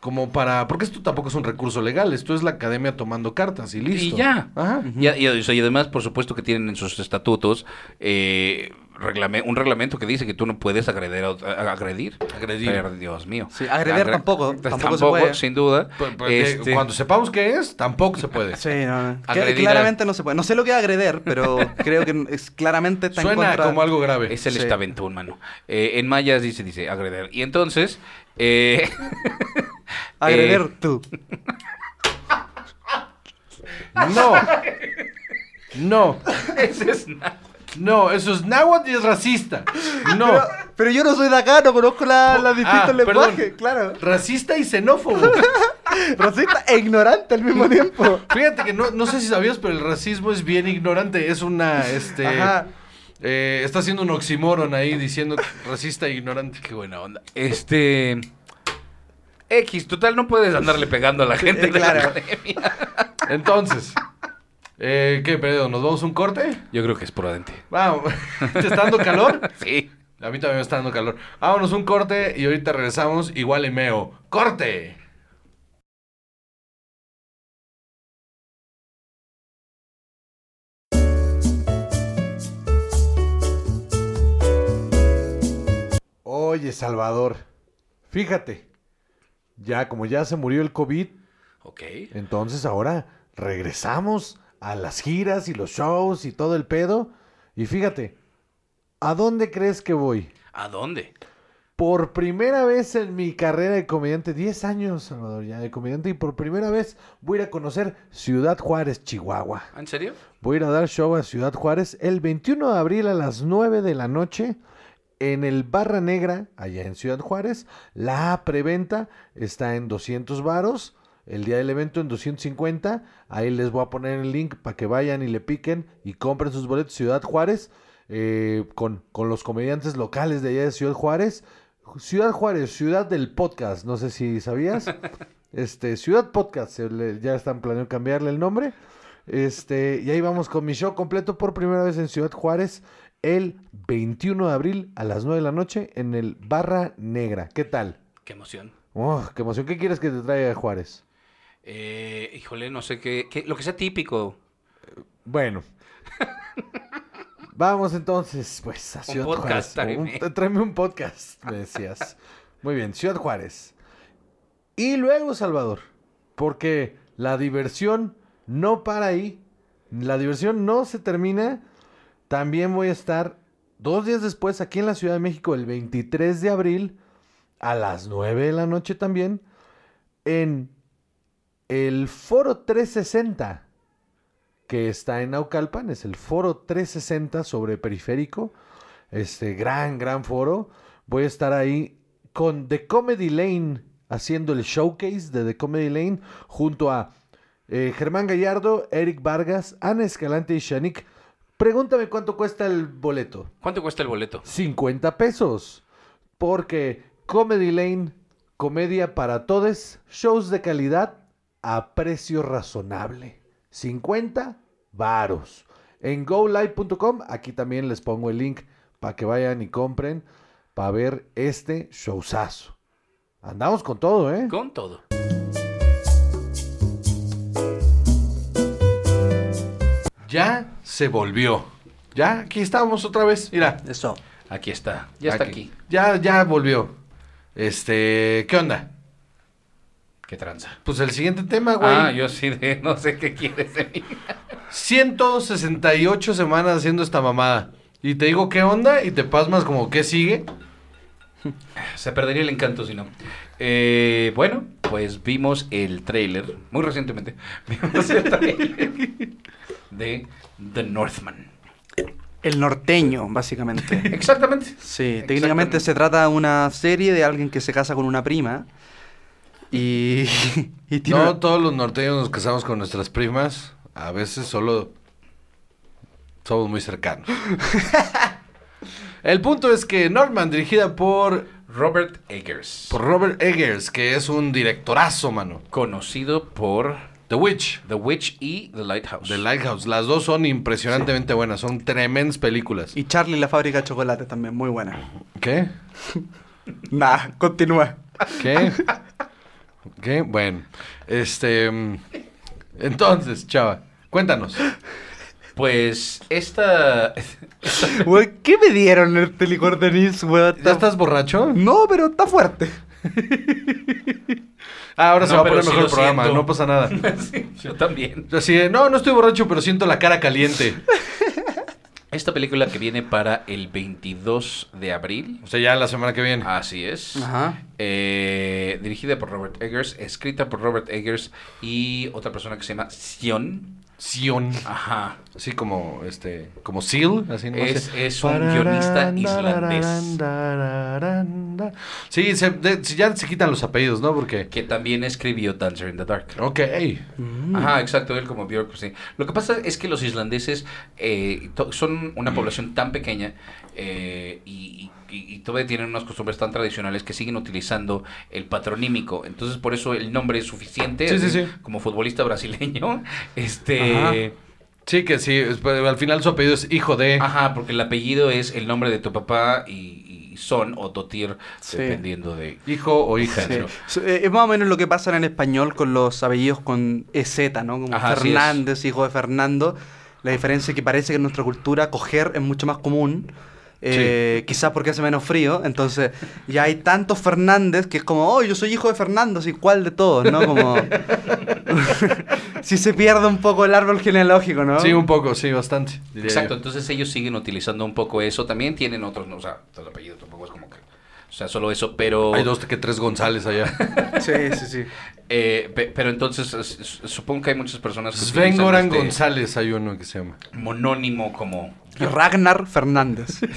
como para... Porque esto tampoco es un recurso legal, esto es la academia tomando cartas y listo. Y ya. Ajá. Y, y- además, por supuesto que tienen en sus estatutos eh, reglame- un reglamento que dice que tú no puedes agredir. agredir. Agredir. Pero, Dios mío. Sí, agreder Agre- tampoco, tampoco se puede. sin duda. Pues- pues, Este, Cuando sepamos qué es, tampoco se puede. Sí, no, no. Agredir claramente no se puede. No sé lo que es agreder, pero *laughs* creo que es, claramente está en Suena contra... como algo grave. Es el Sí. estaventún, mano. Eh, en mayas dice, dice, agreder. Y entonces... eh, *laughs* Agreder eh, tú. *laughs* No. No. ese es No, eso es náhuatl y es racista. No. Pero, pero yo no soy de acá, no conozco la, las distintos Ah, lenguajes, perdón. claro. Racista y xenófobo. *laughs* Racista e ignorante al mismo tiempo. Fíjate que no, no sé si sabías, pero el racismo es bien ignorante. Es una, este... Ajá. eh, está haciendo un oxímoron ahí diciendo racista e ignorante. Qué buena onda. Este... X, total, no puedes andarle pegando a la gente de la claro. academia. *laughs* Entonces, eh, ¿qué pedo? ¿Nos vamos a un corte? Yo creo que es prudente. Vamos. *laughs* ¿Te está dando calor? Sí. A mí también me está dando calor. Vámonos un corte y ahorita regresamos igual y meo. ¡Corte! Oye, Salvador, fíjate, ya como ya se murió el COVID, Ok. entonces ahora regresamos a las giras y los shows y todo el pedo. Y fíjate, ¿a dónde crees que voy? ¿A dónde? Por primera vez en mi carrera de comediante, 10 años, Salvador, ya de comediante, y por primera vez voy a ir a conocer Ciudad Juárez, Chihuahua. ¿En serio? Voy a ir a dar show a Ciudad Juárez el 21 de abril a las 9 de la noche en el Barra Negra, allá en Ciudad Juárez. La preventa está en 200 varos. El día del evento en 250. Ahí les voy a poner el link para que vayan y le piquen y compren sus boletos Ciudad Juárez eh, con, con los comediantes locales de allá de Ciudad Juárez. Ciudad Juárez, ciudad del podcast. No sé si sabías. *laughs* Este, Ciudad Podcast, ya están planeando cambiarle el nombre. Este, y ahí vamos con mi show completo por primera vez en Ciudad Juárez el 21 de abril a las 9 de la noche en el Barra Negra. ¿Qué tal? Qué emoción. Oh, qué emoción. ¿Qué quieres que te traiga Juárez? Eh, híjole, no sé qué, qué- Lo que sea típico. Bueno. Vamos entonces, pues, a Un Ciudad podcast, Juárez. Un- tráeme un podcast, me decías. Muy bien, Ciudad Juárez. Y luego, Salvador, porque la diversión no para ahí. La diversión no se termina. También voy a estar dos días después aquí en la Ciudad de México, el 23 de abril, a las 9 de la noche también, en el Foro 360 que está en Naucalpan, es el Foro 360 sobre Periférico, este gran, gran foro. Voy a estar ahí con The Comedy Lane, haciendo el showcase de The Comedy Lane, junto a eh, Germán Gallardo, Eric Vargas, Ana Escalante y Shanik. Pregúntame cuánto cuesta el boleto. ¿Cuánto cuesta el boleto? 50 pesos. Porque Comedy Lane, comedia para todos, shows de calidad a precio razonable. 50 varos. En golive.com, aquí también les pongo el link para que vayan y compren para ver este showzazo. Andamos con todo, ¿eh? Con todo. Ya se volvió. Ya, aquí estamos otra vez. Mira, Eso. Aquí está. Ya está aquí. Ya, ya volvió. Este, ¿qué onda? Qué tranza. Pues el siguiente tema, güey. Ah, yo sí de *laughs* no sé qué quieres de mí. 168 semanas haciendo esta mamada. Y te digo qué onda y te pasmas como qué sigue. *laughs* Se perdería el encanto si no. Eh, bueno, pues vimos el trailer, muy recientemente, *laughs* vimos el trailer de The Northman. El norteño, básicamente. *laughs* Exactamente. Sí, técnicamente se trata de una serie de alguien que se casa con una prima. Y, y tiene No todos los norteños nos casamos con nuestras primas. A veces solo somos muy cercanos. El punto es que Norman, dirigida por, Robert Eggers. por Robert Eggers, que es un directorazo, mano. Conocido por The Witch, The Witch y The Lighthouse. The Lighthouse. Las dos son impresionantemente buenas. Son tremendas películas. Y Charlie la fábrica de chocolate también, muy buena. ¿Qué? *laughs* Nah, continúa. ¿Qué? ¿Qué? Bueno, este... mm, Entonces, chava, cuéntanos. Pues esta... *laughs* Güey, ¿qué me dieron este licor de anís, güey? ¿Ya estás borracho? No, pero está fuerte. *laughs* Ah, ahora se va a poner sí mejor el programa, siento. no pasa nada. *laughs* Sí, yo también. Así de, no, no estoy borracho, pero siento la cara caliente. Esta película que viene para el 22 de abril. O sea, ya la semana que viene. Así es. Ajá. Eh, dirigida por Robert Eggers, escrita por Robert Eggers y otra persona que se llama Sion. Sion. Ajá. Así como, este, como Seal, así no Es- sé. es un guionista islandés. Sí, se, de- ya se quitan los apellidos, ¿no? Porque... Que también escribió Dancer in the Dark. Ok. Ajá, exacto, él como Björk, sí. Lo que pasa es que los islandeses eh, son una población tan pequeña eh, y, y- y todavía tienen unas costumbres tan tradicionales que siguen utilizando el patronímico. Entonces, por eso el nombre es suficiente. Sí, sí, sí. Como futbolista brasileño. *laughs* Este. Sí, que sí, es- pero al final su apellido es hijo de... Ajá, porque el apellido es el nombre de tu papá y, y son o Totir, Sí. dependiendo de. Hijo o hija. Sí. ¿no? So- eh, Es más o menos lo que pasa en el español con los apellidos con EZ, ¿no? Como Ajá. Fernández, hijo de Fernando. La diferencia es que parece que en nuestra cultura coger es mucho más común. Eh, Quizás porque hace menos frío. Entonces, ya hay tantos Fernández que es como, oh, yo soy hijo de Fernando, así, ¿cuál de todos? ¿No? Como. *laughs* si se pierde un poco el árbol genealógico, ¿no? Sí, un poco, sí, bastante. Exacto, yo. entonces ellos siguen utilizando un poco eso. También tienen otros, no, o sea, el apellido tampoco es como que. O sea, solo eso, pero. Hay dos que tres González allá. *laughs* Sí, sí, sí. Eh, pe- pero entonces supongo que hay muchas personas que Sven Goran este González hay uno que se llama. monónimo como Ragnar Fernández. *laughs*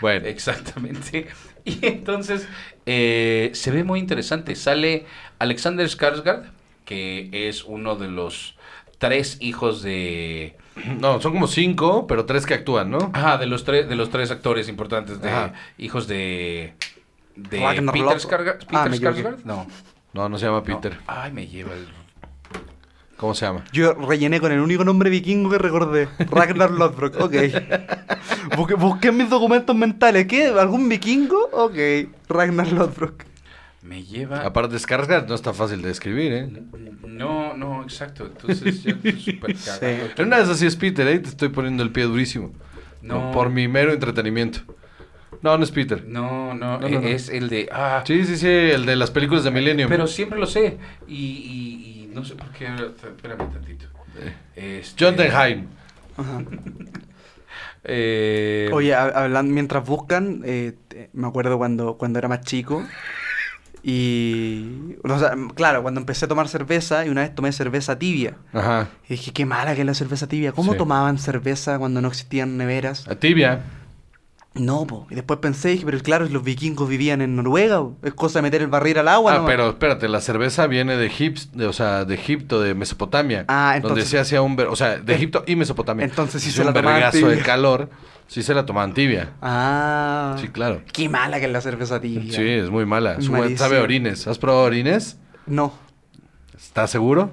Bueno, exactamente y entonces eh, se ve muy interesante sale Alexander Skarsgård que es uno de los tres hijos de no, son como cinco, pero tres que actúan, ¿no? ajá de los tres de los tres actores importantes de Ajá. hijos de de Ragnar Peter Ah. Skarsgård? no No, no se llama no. Peter. ay me lleva el ¿Cómo se llama? Yo rellené con el único nombre vikingo que recordé. Ragnar Lothbrok, ok. *laughs* Busqué, busqué mis documentos mentales. ¿Qué? ¿Algún vikingo? Ok. Ragnar Lothbrok. me lleva Aparte, Skarsgård no está fácil de escribir, ¿eh? no no exacto entonces yo súper *laughs* cagado. En una de esas sí es Peter, ¿eh? Te estoy poniendo el pie durísimo. No. Por mi mero entretenimiento. No, no es Peter. No, no, No, no, no. es el de... Ah, Sí, sí, sí, el de las películas de Millennium. pero siempre lo sé. Y, y- y no sé por qué... Espérame tantito. Este, John Denheim. *laughs* Eh, Oye, hab- hablando, mientras buscan, eh, me acuerdo cuando, cuando era más chico. Y. O sea, claro, cuando empecé a tomar cerveza, y una vez tomé cerveza tibia. Ajá. Y dije, qué mala que es la cerveza tibia. ¿Cómo Sí. tomaban cerveza cuando no existían neveras? A tibia. No, po. Y después pensé, dije, pero claro, los vikingos vivían en Noruega. po. Es cosa de meter el barril al agua, ah, pero espérate, la cerveza viene de Egipto, de, o sea, de Egipto, de Mesopotamia. Ah, Donde entonces- se hacía un... O sea, de Egipto y Mesopotamia. entonces sí Hacía se la un vergazo de calor. Sí se la tomaban tibia. Ah. Sí, claro. Qué mala que es la cerveza tibia. Sí, es muy mala. Su sabe a orines. ¿Has probado orines? No. ¿Estás seguro?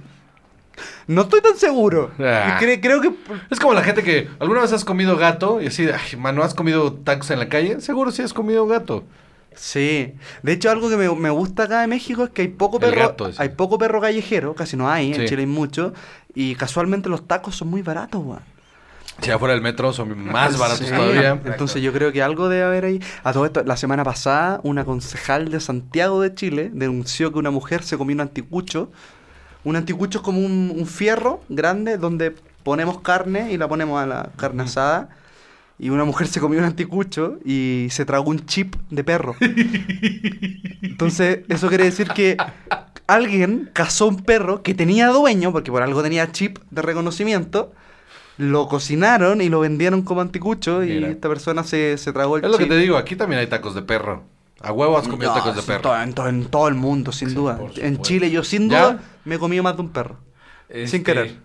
No estoy tan seguro. Ah. Cre- creo que. Es como la gente que alguna vez has comido gato y así, ay, mano, ¿has comido tacos en la calle? Seguro sí has comido gato. Sí. De hecho, algo que me, me gusta acá de México es que hay poco perro. gato hay poco perro callejero, casi no hay. En. Chile hay mucho. Y casualmente los tacos son muy baratos, weón. Si afuera del metro son más baratos Sí. todavía. Entonces yo creo que algo debe haber ahí. A todo esto, la semana pasada, una concejal de Santiago de Chile denunció que una mujer se comió un anticucho. Un anticucho es como un, un fierro grande donde ponemos carne y la ponemos a la carne asada. Y una mujer se comió un anticucho y se tragó un chip de perro. Entonces, eso quiere decir que alguien cazó un perro que tenía dueño, porque por algo tenía chip de reconocimiento, lo cocinaron y lo vendieron como anticucho y Mira. esta persona se, se tragó el Es lo que chip. te digo, aquí también hay tacos de perro. A huevo has comido No, tacos de perro. todo- en, todo, en todo el mundo, sin duda. En. Chile yo sin ¿Ya? duda me he comido más de un perro. este, sin querer.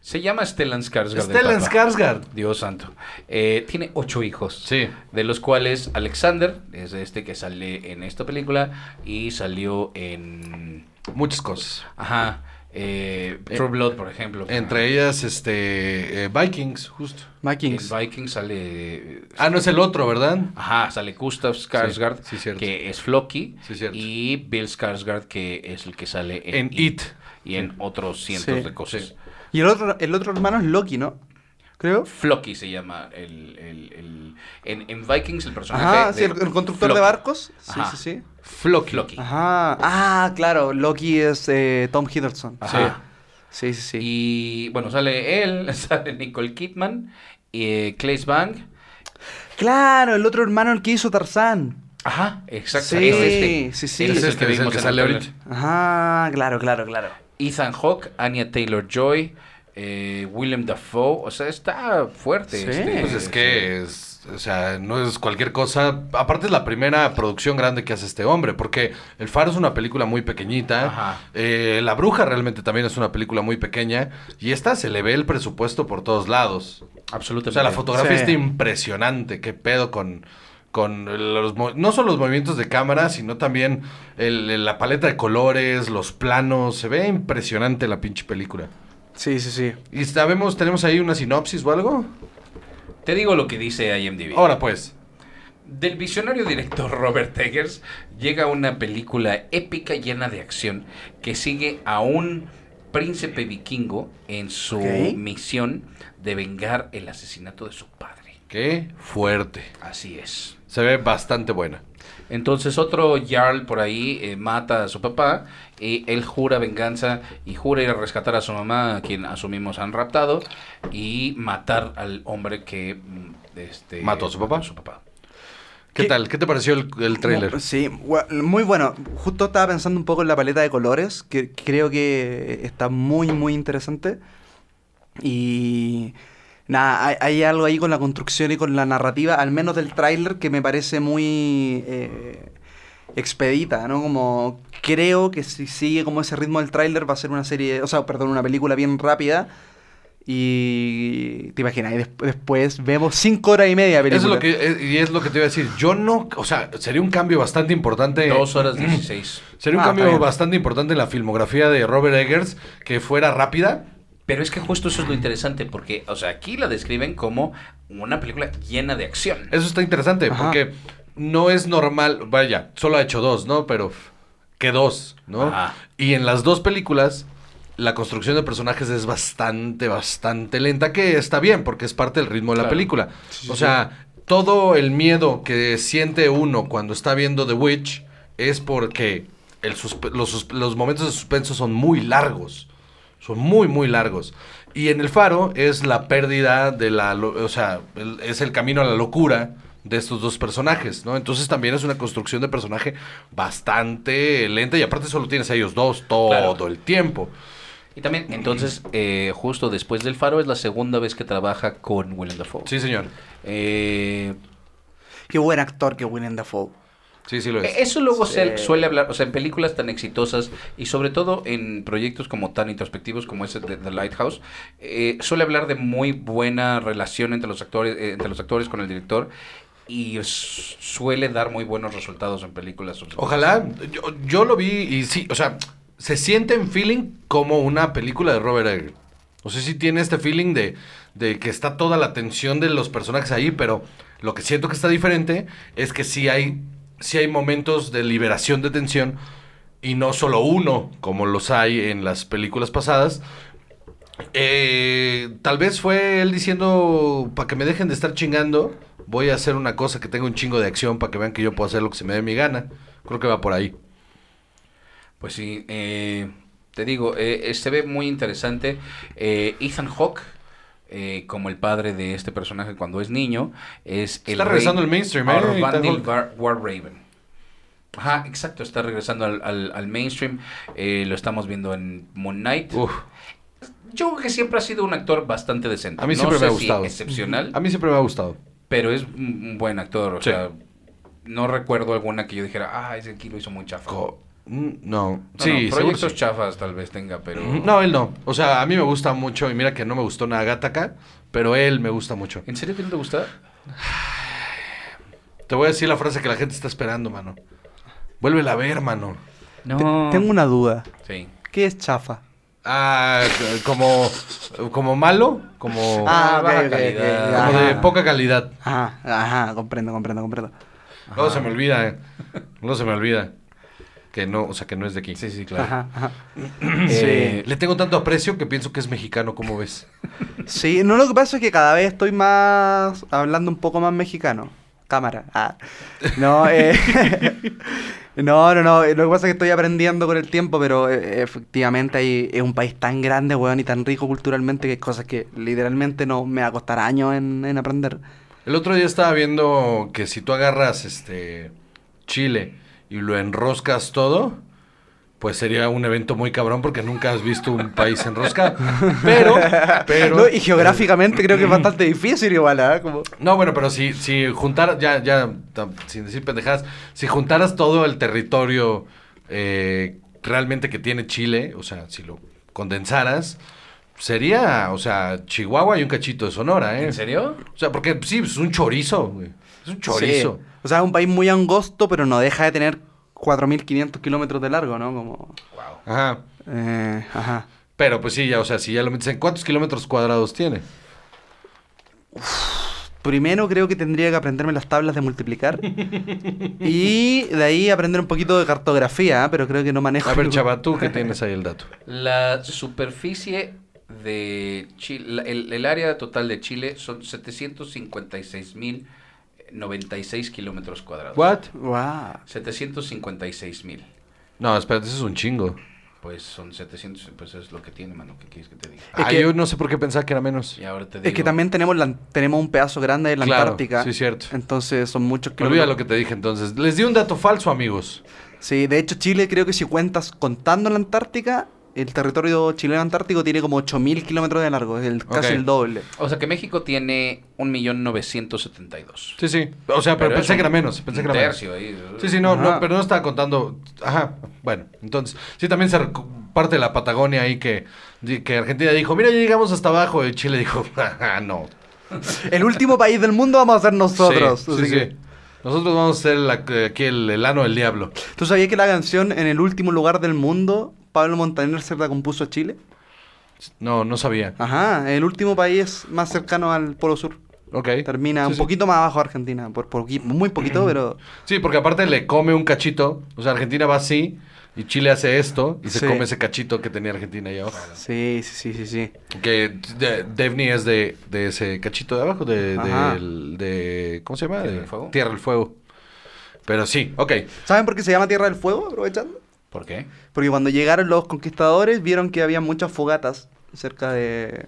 Se llama Stellan Skarsgård. el Stellan. Skarsgård. Dios santo. Eh, tiene ocho hijos. Sí. De los cuales Alexander es este que sale en esta película y salió en... Muchas cosas. Ajá. Eh, True Blood, por ejemplo. Entre ellas, este, eh, Vikings, justo. Vikings. En Vikings sale... Ah, no es el otro, ¿verdad? Ajá, sale Gustav Skarsgård, sí, que es Floki, Sí, cierto. y Bill Skarsgård, que es el que sale en, En It. y en otros cientos Sí. de cosas. Sí. Y el otro, el otro hermano es Loki, ¿no? Creo. Floki se llama el, el- el- en, en Vikings el personaje. Ajá, sí, el, el constructor Floki. de barcos. Sí, Ajá. sí, sí. Floki. Floki. Ajá. Ah, claro, Loki es eh, Tom Hiddleston. Ajá. Sí, sí, sí. Y bueno, sale él, *laughs* sale Nicole Kidman, y eh, Claes Bang. Claro, el otro hermano el que hizo Tarzán. Ajá, exacto. Sí, es este. sí, sí. Él Es el este, es el vimos que sale ahorita. Ajá, claro, claro, claro. Ethan Hawke, Anya Taylor Joy, eh, Willem Dafoe. O sea, está fuerte. Sí. este- Pues es que es, o sea, no es cualquier cosa. Aparte es la primera producción grande que hace este hombre, porque El Faro es una película muy pequeñita. Ajá. Eh, la Bruja realmente también es una película muy pequeña. Y esta se le ve el presupuesto por todos lados. Absolutamente. O sea, la fotografía Sí. está impresionante. Qué pedo con, con los... No solo los movimientos de cámara, sino también el- la paleta de colores, los planos. Se ve impresionante la pinche película. Sí, sí, sí. ¿Y sabemos, tenemos ahí una sinopsis o algo? Te digo lo que dice IMDb. Ahora pues. Del visionario director *laughs* Robert Eggers llega una película épica llena de acción que sigue a un príncipe vikingo en su misión de vengar el asesinato de su padre. Qué fuerte. Así es. Se ve bastante buena. Entonces otro Jarl por ahí eh, mata a su papá y él jura venganza y jura ir a rescatar a su mamá, a quien asumimos han raptado, y matar al hombre que mm, este, ¿Mató a su papá? su papá. ¿Qué, ¿Qué? tal? ¿Qué te pareció el, el tráiler? Sí, muy bueno. Justo estaba pensando un poco en la paleta de colores, que creo que está muy, muy interesante. Y nada, hay, hay algo ahí con la construcción y con la narrativa, al menos del tráiler, que me parece muy eh, expedita, ¿no? Como creo que si sigue como ese ritmo del tráiler va a ser una serie, o sea, perdón, una película bien rápida. Y te imaginas, y des- después vemos cinco horas y media de Eso es película. lo que, y es lo que te iba a decir. Yo no, o sea, sería un cambio bastante importante. Dos horas dieciséis. Sería un Ah, cambio bastante importante en la filmografía de Robert Eggers que fuera rápida. Pero es que justo eso es lo interesante, porque, o sea, aquí la describen como una película llena de acción. Eso está interesante Ajá. porque no es normal. Vaya, solo ha hecho dos, ¿no? Pero que dos, ¿no? Ajá. Y en las dos películas la construcción de personajes es bastante, bastante lenta, que está bien porque es parte del ritmo de la Claro. película. o sea, todo el miedo que siente uno cuando está viendo The Witch es porque el los momentos de suspenso son muy largos. Son muy, muy largos. Y en el faro es la pérdida de la... O sea, el- es el camino a la locura de estos dos personajes, ¿no? Entonces también es una construcción de personaje bastante lenta y aparte solo tienes a ellos dos todo Claro. el tiempo. Y también, entonces, eh, justo después del Faro es la segunda vez que trabaja con Willem Dafoe. Sí, señor. Eh, Qué buen actor que Willem Dafoe. Sí, sí lo es. Eso luego Sí. se suele hablar, o sea, en películas tan exitosas y sobre todo en proyectos como tan introspectivos como ese de The Lighthouse, eh, suele hablar de muy buena relación entre los actores, eh, entre los actores con el director y suele dar muy buenos resultados en películas. Ojalá, yo, yo lo vi y sí, o sea, se siente en feeling como una película de Robert Eggers. No sé si tiene este feeling de, de que está toda la tensión de los personajes ahí, pero lo que siento que está diferente es que sí hay, sí hay momentos de liberación de tensión y no solo uno, como los hay en las películas pasadas. Eh, tal vez fue él diciendo, para que me dejen de estar chingando, voy a hacer una cosa que tenga un chingo de acción para que vean que yo puedo hacer lo que se me dé mi gana. Creo que va por ahí. Pues sí, eh, te digo, eh, se ve muy interesante. Ethan Hawke, eh, como el padre de este personaje cuando es niño, es el Está regresando al mainstream, ¿eh? Orvandil Warraven. Ajá, exacto, está regresando al, al- al mainstream. Eh, lo estamos viendo en Moon Knight. Uf, Yo creo que siempre ha sido un actor bastante decente. A mí No siempre me sé ha si gustado. excepcional, a mí siempre me ha gustado. pero es un buen actor. O Sí. sea, no recuerdo alguna que yo dijera, ah, ese aquí lo hizo muy chafa. Co- no, No, sí, no, proyectos sí. chafas tal vez tenga, pero... No, él no. O sea, a mí me gusta mucho y mira que no me gustó nada Gattaca, pero él me gusta mucho. ¿En serio que no te gusta? Te voy a decir la frase que la gente está esperando, mano. Vuélvela a ver, mano. No. Te- Tengo una duda. Sí. ¿Qué es chafa? Ah, como, como malo, como, Ah, ok, baja calidad. como de poca calidad. Ajá, ajá, comprendo, comprendo, comprendo. No se me olvida, eh. No se me olvida. Que no, o sea, que no es de aquí. Sí, sí, claro. Ajá, ajá. *clears throat* Eh, Le tengo tanto aprecio que pienso que es mexicano, ¿cómo ves? Sí, no, lo que pasa es que cada vez estoy más hablando un poco más mexicano. Cámara. Ah. No, eh, *laughs* no, no, no. Lo que pasa es que estoy aprendiendo con el tiempo, pero eh, efectivamente hay, es un país tan grande, weón, y tan rico culturalmente que hay cosas que literalmente no me va a costar años en, en aprender. El otro día estaba viendo que si tú agarras este Chile y lo enroscas todo, pues sería un evento muy cabrón porque nunca has visto un país enroscado. *laughs* Pero, pero. No, y geográficamente creo que es bastante difícil igual, ¿ah? Como... No, bueno, pero si, si juntaras, ya, ya, sin decir pendejadas, si juntaras todo el territorio eh, realmente que tiene Chile, o sea, si lo condensaras, sería, o sea, Chihuahua y un cachito de Sonora, ¿eh? ¿En serio? O sea, porque sí, es un chorizo, güey. Es un chorizo. Sí. O sea, es un país muy angosto, pero no deja de tener 4.500 kilómetros de largo, ¿no? Como... Ajá. Eh, ajá. Pero pues sí, ya, o sea, si ya lo metes en cuántos kilómetros cuadrados tiene. Primero creo que tendría que aprenderme las tablas de multiplicar. y de ahí aprender un poquito de cartografía, ¿eh? pero creo que no manejo. A ver, chava, tú que *laughs* tienes ahí el dato. La superficie de Chile, el, el área total de Chile son 756.096 kilómetros cuadrados. ¿What? Wow. 756.000. No, espérate, eso es un chingo. Pues son 700, pues es lo que tiene, mano. ¿Qué quieres que te diga? Es ah, que- yo no sé por qué pensaba que era menos. Y ahora te digo. Es que también tenemos, la, tenemos un pedazo grande de la Claro, Antártica. sí, cierto. Entonces son muchos Me olvida kilómetros. lo que te dije entonces. Les di un dato falso, amigos. Sí, de hecho Chile creo que si cuentas contando la Antártica, el territorio chileno antártico tiene como 8.000 kilómetros de largo, es el, casi el doble. O sea que México tiene 1.972. Sí, sí. O sea, pero, pensé un- que era menos. Pensé un que era menos. tercio ahí. Sí, sí, no, no, Ajá. pero no estaba contando. Ajá, bueno, entonces, sí, también se parte de la Patagonia ahí que, que Argentina dijo, mira, ya llegamos hasta abajo, y Chile dijo, *laughs* ah, no. El último país del mundo vamos a ser nosotros. Sí, así sí, que- sí. Nosotros vamos a ser la- aquí el, el ano del diablo. ¿Tú sabías que la canción En el último lugar del mundo, Pablo Montaner se la compuso a Chile? No, no sabía. Ajá, el último país más cercano al Polo Sur. Ok. Termina Sí, un sí. poquito más abajo de Argentina, por, muy poquito, *clears throat* pero... Sí, porque aparte le come un cachito. O sea, Argentina va así y Chile hace esto y se come ese cachito que tenía Argentina ahí abajo. Sí, sí, sí, sí, sí. Que de- Devni es de, de ese cachito de abajo, de, de- ¿Cómo se llama? ¿Tierra De- del Fuego? Tierra del Fuego. Pero sí, ok. ¿Saben por qué se llama Tierra del Fuego, aprovechando? ¿Por qué? Porque cuando llegaron los conquistadores vieron que había muchas fogatas cerca de...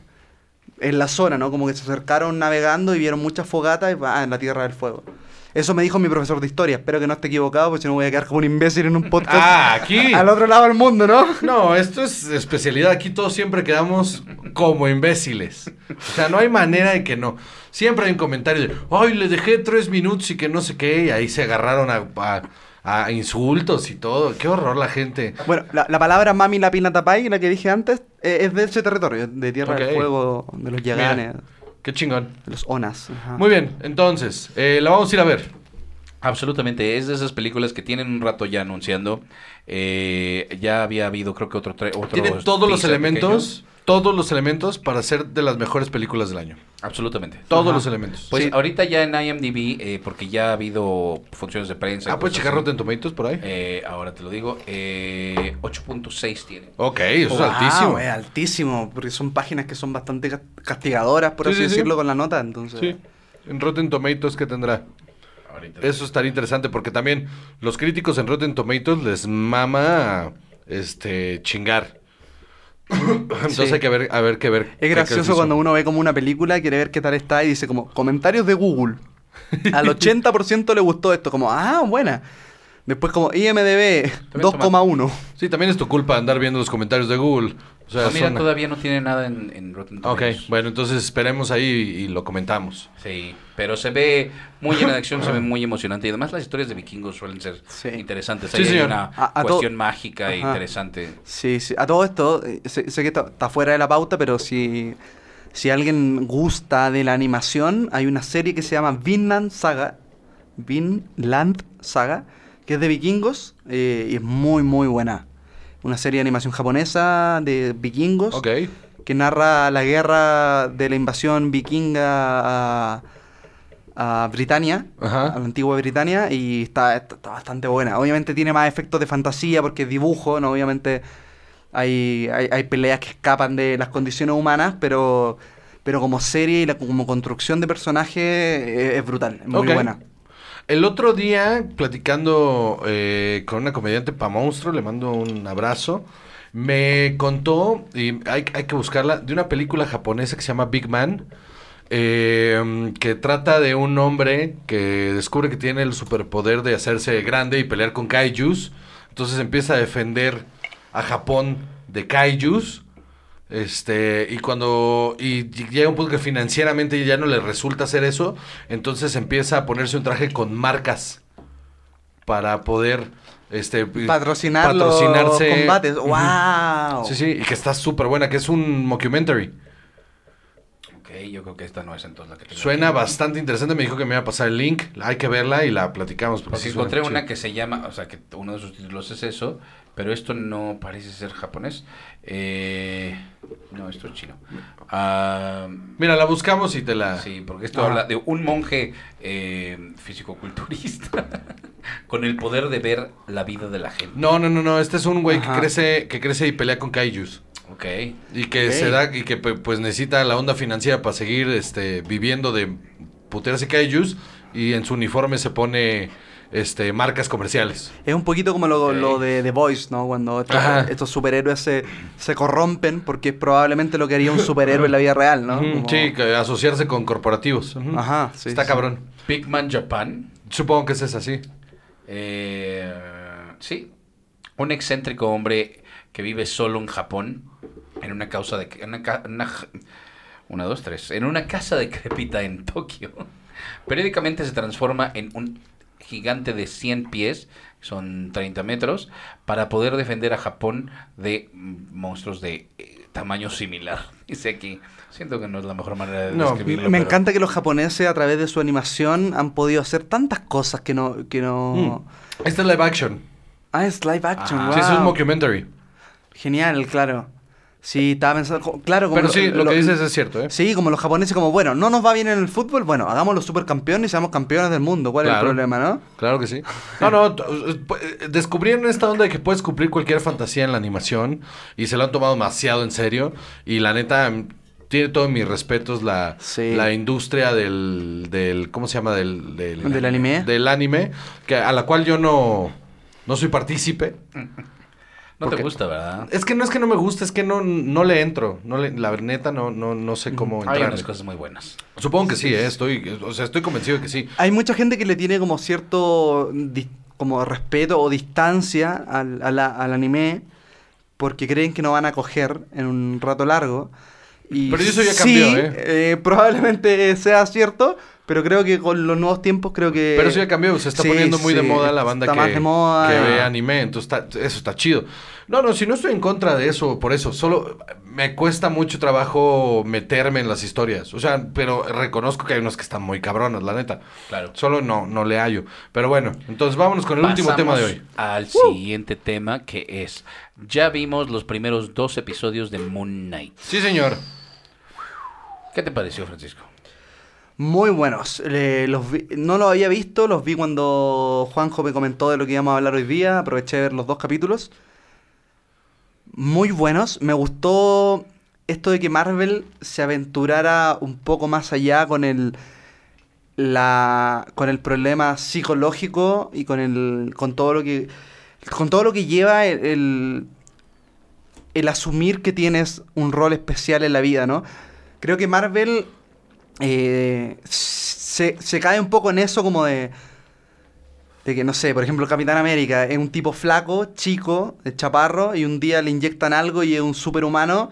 En la zona, ¿no? Como que se acercaron navegando y vieron muchas fogatas y ah, en la Tierra del Fuego. Eso me dijo mi profesor de historia. Espero que no esté equivocado, porque si no voy a quedar como un imbécil en un podcast Ah, aquí. *laughs* al otro lado del mundo, ¿no? No, esto es especialidad. Aquí todos siempre quedamos como imbéciles. O sea, no hay manera de que no. Siempre hay un comentario de, ay, le dejé tres minutos y que no sé qué. Y ahí se agarraron a, a- a insultos y todo. Qué horror la gente. Bueno, la, la palabra Mami la Pina Tapay, la que dije antes, eh, es de ese territorio, de Tierra Ok. del Fuego, de los Yaganes, Mira, qué chingón. de los Onas. ajá. Muy bien, entonces, eh, la vamos a ir a ver. Absolutamente, es de esas películas que tienen un rato ya anunciando. Eh, ya había habido, creo que otro. otro Tiene todos los elementos, todos los elementos para ser de las mejores películas del año. Absolutamente. Todos Ajá. los elementos. Pues Sí. ahorita ya en IMDb, eh, porque ya ha habido funciones de prensa. ah, ¿puedes checar. Rotten Tomatoes por ahí? Eh, ahora te lo digo. Eh, 8.6 tiene. ok, eso es altísimo. es altísimo, porque son páginas que son bastante cas- castigadoras, por Sí, así sí, sí. decirlo, con la nota, entonces... Sí. En Rotten Tomatoes, ¿qué tendrá? Ahorita. Eso estaría interesante porque también los críticos en Rotten Tomatoes les mama este chingar. Entonces Sí. hay que ver, a ver qué ver. Es gracioso cuando uno ve como una película, quiere ver qué tal está y dice como, comentarios de Google. Al 80% le gustó esto, como, ah, buena. Después como IMDB También 2,1. Sí, también es tu culpa andar viendo los comentarios de Google. O sea, No, mira, son- todavía no tiene nada en, en Rotten Ok, Tomatoes. bueno, entonces esperemos ahí y, y lo comentamos. Sí, pero se ve muy llena de acción, se ve muy emocionante. Y además las historias de vikingos suelen ser Sí. interesantes. Sí, Ahí hay señor. una A- a to- cuestión mágica e interesante. Sí, sí. A todo esto, eh, sé, sé que está, está fuera de la pauta, pero si, si alguien gusta de la animación, hay una serie que se llama Vinland Saga. Vinland Saga, que es de vikingos eh, y es muy, muy buena. Una serie de animación japonesa de vikingos que narra la guerra de la invasión vikinga a, a Britania, Ajá. a la antigua Britania, y está, está- está bastante buena. Obviamente tiene más efectos de fantasía porque es dibujo, ¿no? Obviamente hay, hay, hay peleas que escapan de las condiciones humanas, pero, pero como serie y la- como construcción de personaje eh, es brutal, es muy buena. El otro día, platicando eh, con una comediante pa' monstruo, le mando un abrazo, me contó, y hay, hay que buscarla, de una película japonesa que se llama Big Man, eh, que trata de un hombre que descubre que tiene el superpoder de hacerse grande y pelear con kaijus. Entonces empieza a defender a Japón de kaijus. Este, y cuando y llega un punto que financieramente ya no le resulta hacer eso, entonces empieza a ponerse un traje con marcas para poder este Patrocinar patrocinarse. los combates. ¡Wow! Sí, sí, y que está súper buena, que es un mockumentary. Ok, yo creo que esta no es entonces la que tengo Suena aquí. bastante interesante, me dijo que me iba a pasar el link, hay que verla y la platicamos. porque Porque encontré una chido. que se llama, o sea, que uno de sus títulos es eso, pero esto no parece ser japonés. Eh, no, esto es chino. Ah, Mira, la buscamos y te la... sí, porque esto habla de un monje eh, físico-culturista *laughs* con el poder de ver la vida de la gente. No, no, no, no, este es un güey que crece, que crece y pelea con kaijus. Ok. Y que se da, y que pues necesita la onda financiera para seguir este viviendo de puteras y kaijus. Y en su uniforme se pone este marcas comerciales. Es un poquito como lo, de The Voice, ¿no? Cuando estos, superhéroes se, se corrompen porque es probablemente lo que haría un superhéroe en la vida real, ¿no? Como- Sí, que asociarse con corporativos. Ajá, sí, Está sí. cabrón. Pigman Japan. Supongo que es esa, sí. Eh, sí, un excéntrico hombre que vive solo en Japón, en una causa de en una, una, dos, tres, en una casa decrépita en Tokio. *laughs* Periódicamente se transforma en un gigante de 100 pies, son 30 metros, para poder defender a Japón de mm, monstruos de eh, tamaño similar. *laughs* Dice aquí, siento que no es la mejor manera de No, describirlo. Me pero- encanta que los japoneses a través de su animación han podido hacer tantas cosas que no... Que no... Mm. Esta es live action. Ah, es live action, Ah. wow. Sí, es un mockumentary. Genial, claro. Sí, estaba pensando... Claro, como Pero sí, lo, lo- que dices es cierto, ¿eh? Sí, como los japoneses, como, bueno, no nos va bien en el fútbol, bueno, hagamos los supercampeones y seamos campeones del mundo. ¿Cuál es el problema, no? Claro que sí. No, no, eh, descubrieron esta onda de que puedes cumplir cualquier fantasía en la animación y se lo han tomado demasiado en serio y la neta mm, tiene todos mis respetos la, Sí. la industria del, del ¿cómo se llama? Del, del, ¿Del anime? Del anime, que, a la cual yo no, no soy partícipe. *laughs* No te gusta, ¿verdad? Es que no es que no me guste, es que no, no le entro. No le- la neta no, no, no sé cómo Hay entrar. unas cosas muy buenas. Supongo que sí, ¿eh? estoy, o sea, estoy convencido de que sí. Hay mucha gente que le tiene como cierto como respeto o distancia al, a la- al anime porque creen que no van a coger en un rato largo. Y Pero eso ya sí, cambió, ¿eh? eh, probablemente sea cierto, pero creo que con los nuevos tiempos creo que... Pero eso ya cambió, se está Sí, poniendo muy de sí, moda la banda está que, más de moda. que ve anime, entonces está- eso está chido. No, no, si no estoy en contra de eso, por eso, solo me cuesta mucho trabajo meterme en las historias, o sea, pero reconozco que hay unos que están muy cabronas, la neta. Claro. Solo no, no le hallo. Pero bueno, entonces vámonos con el último tema de hoy. Al siguiente tema que es, ya vimos los primeros dos episodios de Moon Knight. Sí, señor. ¿Qué te pareció, Francisco? Muy buenos. Los vi- no los había visto, los vi cuando Juanjo me comentó de lo que íbamos a hablar hoy día. Aproveché de ver los dos capítulos. Muy buenos. Me gustó esto de que Marvel se aventurara un poco más allá con el la con el problema psicológico y con el con todo lo que con todo lo que lleva el, el, el asumir que tienes un rol especial en la vida, ¿no? Creo que Marvel eh, se, cae un poco en eso como de... De que, no sé, por ejemplo, Capitán América es un tipo flaco, chico, de chaparro, y un día le inyectan algo y es un superhumano,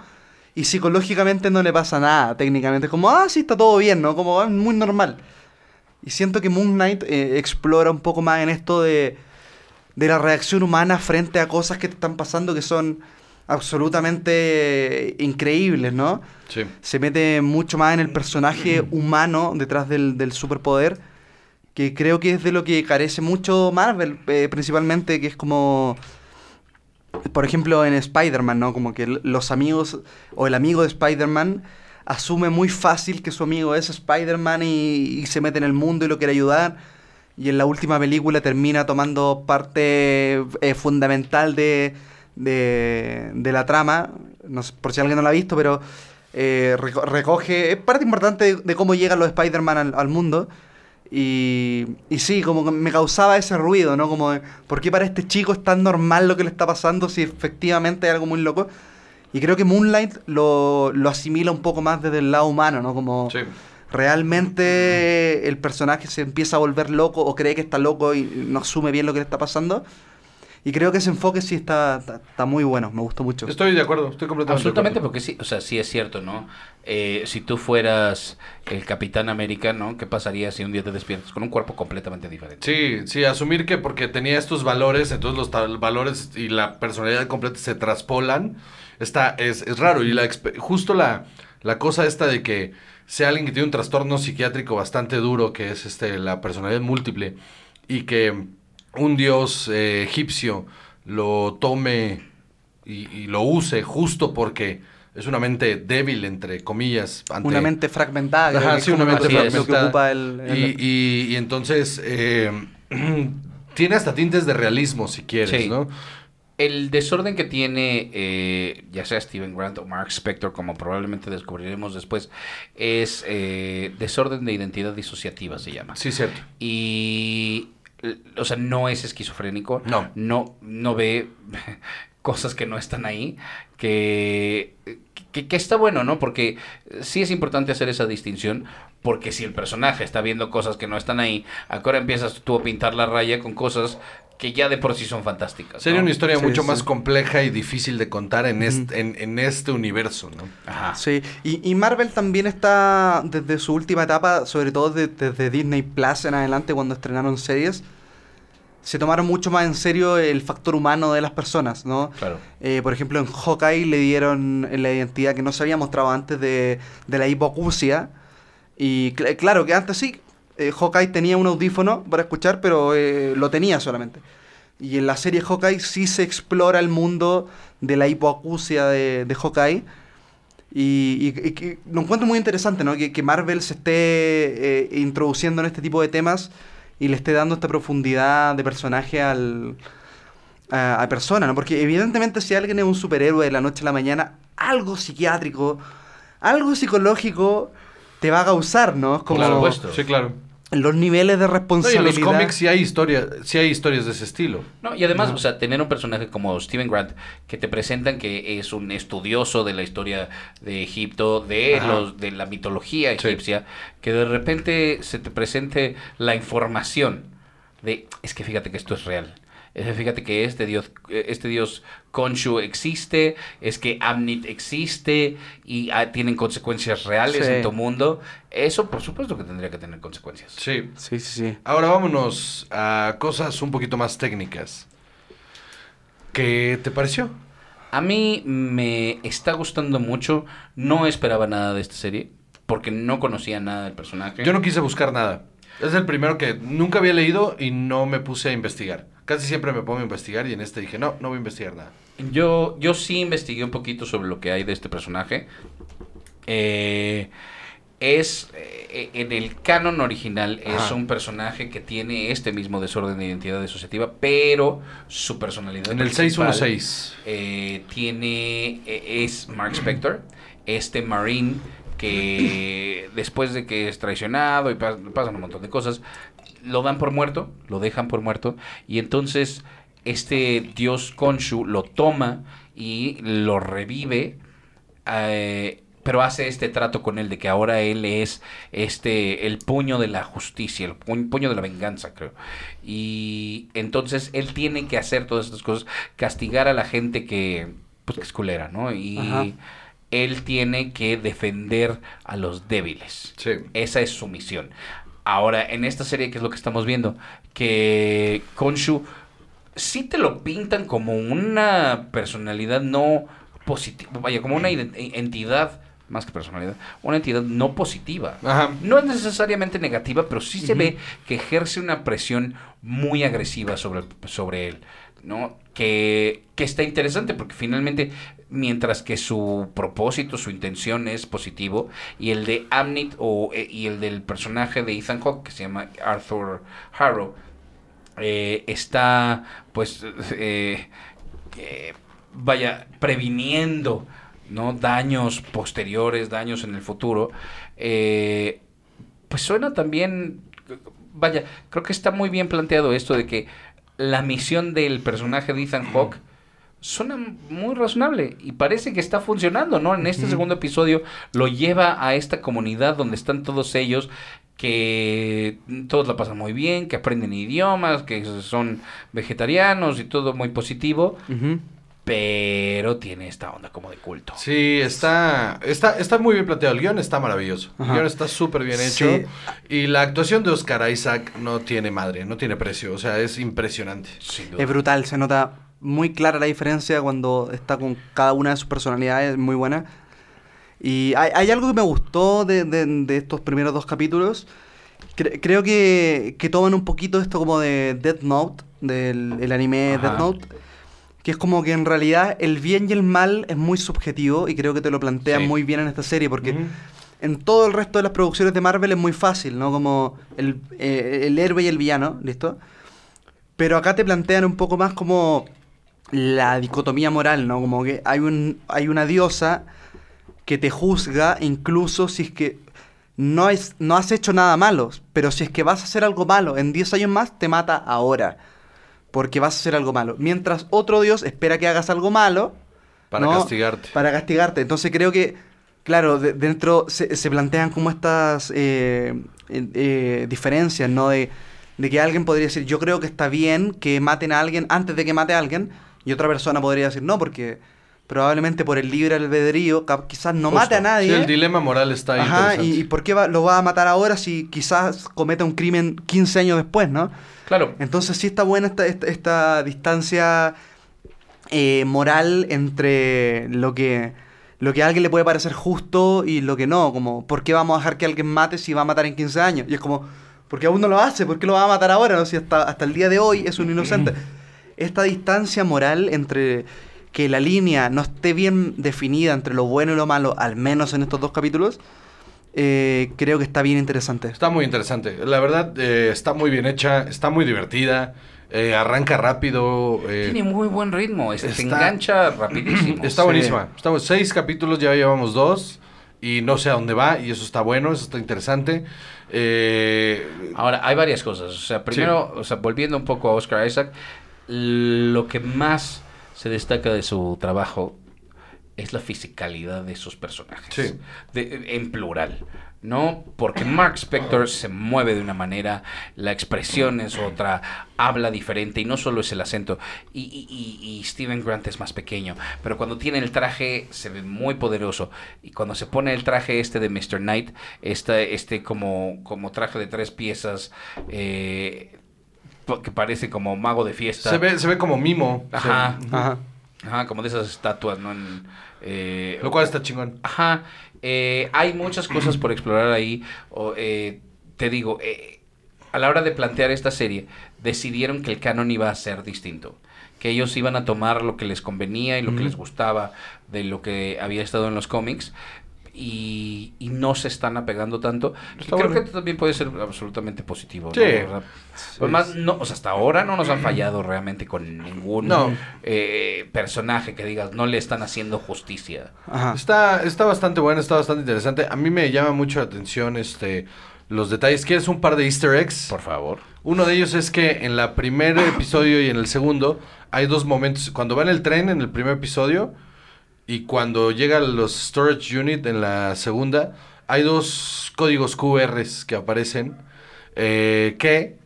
y psicológicamente no le pasa nada, técnicamente. Es como, ah, sí, está todo bien, ¿no? Como, ah, muy normal. Y siento que Moon Knight eh, explora un poco más en esto de, de la reacción humana frente a cosas que te están pasando que son absolutamente increíbles, ¿no? Sí. se mete mucho más en el personaje *clears throat* humano detrás del, del superpoder, que creo que es de lo que carece mucho Marvel, eh, principalmente, que es como por ejemplo, en Spider-Man, ¿no? Como que los amigos o el amigo de Spider-Man asume muy fácil que su amigo es Spider-Man y, y se mete en el mundo y lo quiere ayudar. Y en la última película termina tomando parte eh, fundamental de, de, de la trama. No sé, por si alguien no la ha visto, pero eh, reco- recoge. Es parte importante de, de cómo llegan los Spider-Man al, al mundo. Y, y sí, como que me causaba ese ruido, ¿no? Como, ¿por qué para este chico es tan normal lo que le está pasando si efectivamente hay algo muy loco? Y creo que Moonlight lo, lo asimila un poco más desde el lado humano, ¿no? Como Sí. realmente el personaje se empieza a volver loco o cree que está loco y no asume bien lo que le está pasando. Y creo que ese enfoque sí está, está, está muy bueno, me gustó mucho. Estoy de acuerdo, estoy completamente Absolutamente, de acuerdo. porque sí, o sea, sí es cierto, ¿no? Eh, si tú fueras el Capitán América, ¿no? ¿Qué pasaría si un día te despiertas con un cuerpo completamente diferente? Sí, sí, asumir que porque tenía estos valores, entonces los valores y la personalidad completa se traspolan, está, es, es raro. Y la, justo la, la cosa esta de que sea alguien que tiene un trastorno psiquiátrico bastante duro, que es este la personalidad múltiple, y que un dios eh, egipcio lo tome y, y lo use justo porque es una mente débil, entre comillas. ante- Una mente fragmentada. Ajá, sí, una mente ocupa el... el- Y, y- y entonces eh, *clears throat* tiene hasta tintes de realismo, si quieres, Sí. ¿no? El desorden que tiene, eh, ya sea Steven Grant o Mark Spector, como probablemente descubriremos después, es eh, desorden de identidad disociativa, se llama. Sí, cierto. Y, o sea, no es esquizofrénico. No. No, no ve *laughs* cosas que no están ahí. Que, que, que está bueno, ¿no? Porque sí es importante hacer esa distinción. Porque si el personaje está viendo cosas que no están ahí, ahora empiezas tú a pintar la raya con cosas que ya de por sí son fantásticas. Sería ¿no? una historia Sí, mucho sí. más compleja y difícil de contar en, este, en, en este universo, ¿no? Ajá. Sí, y, y Marvel también está desde su última etapa, sobre todo de- desde Disney Plus en adelante, cuando estrenaron series, se tomaron mucho más en serio el factor humano de las personas, ¿no? Claro. Eh, por ejemplo, en Hawkeye le dieron la identidad que no se había mostrado antes de, de la hipoacusia. Y cl- claro que antes sí, eh, Hawkeye tenía un audífono para escuchar, pero eh, lo tenía solamente. Y en la serie Hawkeye sí se explora el mundo de la hipoacusia de, de Hawkeye. Y, y- lo encuentro muy interesante, ¿no? Que, Marvel se esté eh, introduciendo en este tipo de temas y le esté dando esta profundidad de personaje al, a persona, ¿no? Porque evidentemente si alguien es un superhéroe de la noche a la mañana, algo psiquiátrico, algo psicológico te va a causar, ¿no? Es como Por supuesto. Sí, claro. los niveles de No, y en responsabilidad. los cómics sí hay, historia, sí hay historias de ese estilo. No, y además, o sea, tener un personaje como Steven Grant que te presentan que es un estudioso de la historia de Egipto, de Ajá. los de la mitología Sí. egipcia, que de repente se te presente la información de es que fíjate que esto es real. Fíjate que este dios este dios Khonshu existe, es que Amnit existe y ah, tienen consecuencias reales Sí. en tu mundo. Eso, por supuesto que tendría que tener consecuencias. Sí. Sí, sí, sí. Ahora vámonos a cosas un poquito más técnicas. ¿Qué te pareció? A mí me está gustando mucho. No esperaba nada de esta serie. Porque no conocía nada del personaje. Yo no quise buscar nada. Es el primero que nunca había leído y no me puse a investigar. Casi siempre me pongo a investigar y en este dije, no, no voy a investigar nada. Yo, yo sí investigué un poquito sobre lo que hay de este personaje. Eh, es eh, en el canon original es un personaje que tiene este mismo desorden de identidad disociativa, pero su personalidad En el principal, 616. eh, tiene eh, es Mark Spector, este marine que después de que es traicionado y pas- pasan un montón de cosas, lo dan por muerto, lo dejan por muerto y entonces este dios Khonshu lo toma y lo revive eh, pero hace este trato con él de que ahora él es este el puño de la justicia, el pu- puño de la venganza, creo. Y entonces él tiene que hacer todas estas cosas, castigar a la gente que pues que es culera, ¿no? Y Ajá. él tiene que defender a los débiles. Sí. Esa es su misión. Ahora, en esta serie, ¿qué es lo que estamos viendo? Que Khonshu sí te lo pintan como una personalidad no positiva, vaya, como una entidad, más que personalidad, una entidad no positiva. Ajá. No es necesariamente negativa, pero sí se ve que ejerce una presión muy agresiva sobre, sobre él. ¿no? Que, que está interesante porque finalmente, mientras que su propósito, su intención es positivo, y el de Amnit o, eh, y el del personaje de Ethan Hawke, que se llama Arthur Harrow, eh, está pues eh, vaya previniendo no daños posteriores daños en el futuro pues suena también vaya creo que está muy bien planteado esto de que la misión del personaje de Ethan Hawke suena muy razonable y parece que está funcionando, ¿no? En este segundo episodio lo lleva a esta comunidad donde están todos ellos que todos la pasan muy bien, que aprenden idiomas, que son vegetarianos y todo muy positivo, pero tiene esta onda como de culto. Sí, está, está, está muy bien planteado. El guion está maravilloso. El guion está súper bien Sí. hecho. Y la actuación de Oscar Isaac no tiene madre, no tiene precio. O sea, es impresionante. Sin duda. Es brutal, se nota muy clara la diferencia cuando está con cada una de sus personalidades, muy buena. Y hay, hay algo que me gustó de, de- de estos primeros dos capítulos. Cre- creo que, que toman un poquito esto como de Death Note, del el anime Ajá. Death Note. Que es como que en realidad el bien y el mal es muy subjetivo y creo que te lo plantean Sí. muy bien en esta serie porque Ujú. en todo el resto de las producciones de Marvel es muy fácil, ¿no? Como el, eh, el héroe y el villano, ¿listo? Pero acá te plantean un poco más como la dicotomía moral, ¿no? Como que hay, un, hay una diosa que te juzga incluso si es que no, es, no has hecho nada malo, pero si es que vas a hacer algo malo en 10 años más, te mata ahora. Porque vas a hacer algo malo. Mientras otro dios espera que hagas algo malo Para ¿no? castigarte. Para castigarte. Entonces creo que, claro, de- dentro se, se plantean como estas eh, eh, eh, diferencias, ¿no? De, de que alguien podría decir, yo creo que está bien que maten a alguien antes de que mate a alguien, y otra persona podría decir, no, porque probablemente por el libre albedrío quizás no mate a nadie. Sí, el dilema moral está ahí. Ajá, y por qué va- lo va a matar ahora si quizás cometa un crimen 15 años después, ¿no? Claro, Entonces sí está buena esta, esta, esta distancia eh, moral entre lo que, lo que a alguien le puede parecer justo y lo que no. Como, ¿por qué vamos a dejar que alguien mate si va a matar en 15 años? Y es como, porque aún no lo hace, ¿por qué lo va a matar ahora? No? Si hasta, hasta el día de hoy es un inocente. *clears throat* Esta distancia moral entre que la línea no esté bien definida entre lo bueno y lo malo, al menos en estos dos capítulos, eh, creo que está bien interesante. Está muy interesante. La verdad, eh, está muy bien hecha, está muy divertida, eh, arranca rápido. eh, tiene muy buen ritmo, este, te está- engancha rapidísimo. *clears throat* está Sí. buenísima. Estamos seis capítulos, ya llevamos dos. Y no sé a dónde va, y eso está bueno, eso está interesante. Eh, Ahora, hay varias cosas. O sea, primero, o sea, volviendo un poco a Oscar Isaac, lo que más se destaca de su trabajo es la fisicalidad de sus personajes. Sí. De- en plural. ¿No? Porque Mark Spector se mueve de una manera, la expresión es otra, habla diferente y no solo es el acento. Y, y- y- y Steven Grant es más pequeño, pero cuando tiene el traje se ve muy poderoso. Y cuando se pone el traje este de Mr. Knight, este, este como, como traje de tres piezas, eh, que parece como mago de fiesta. se, ve, se ve como mimo. Ajá. Ajá. Ajá, como de esas estatuas, ¿no? En, eh, Lo cual está chingón. Ajá, eh, hay muchas cosas por explorar ahí. O, eh, te digo, eh, a la hora de plantear esta serie, decidieron que el canon iba a ser distinto. Que ellos iban a tomar lo que les convenía y lo que les gustaba de lo que había estado en los cómics. Y, y no se están apegando tanto. Y Está creo bueno. que también puede ser absolutamente positivo. ¿no? Sí. O sea, pues más, no, o sea, hasta ahora no nos han fallado realmente con ningún No. eh, personaje que digas, no le están haciendo justicia. Ajá. Está, está bastante bueno, está bastante interesante. A mí me llama mucho la atención este, los detalles. ¿Quieres un par de easter eggs? Por favor. Uno de ellos es que en la primer episodio y en el segundo hay dos momentos. Cuando va en el tren en el primer episodio y cuando llega a los storage unit en la segunda, hay dos códigos QRs que aparecen eh, que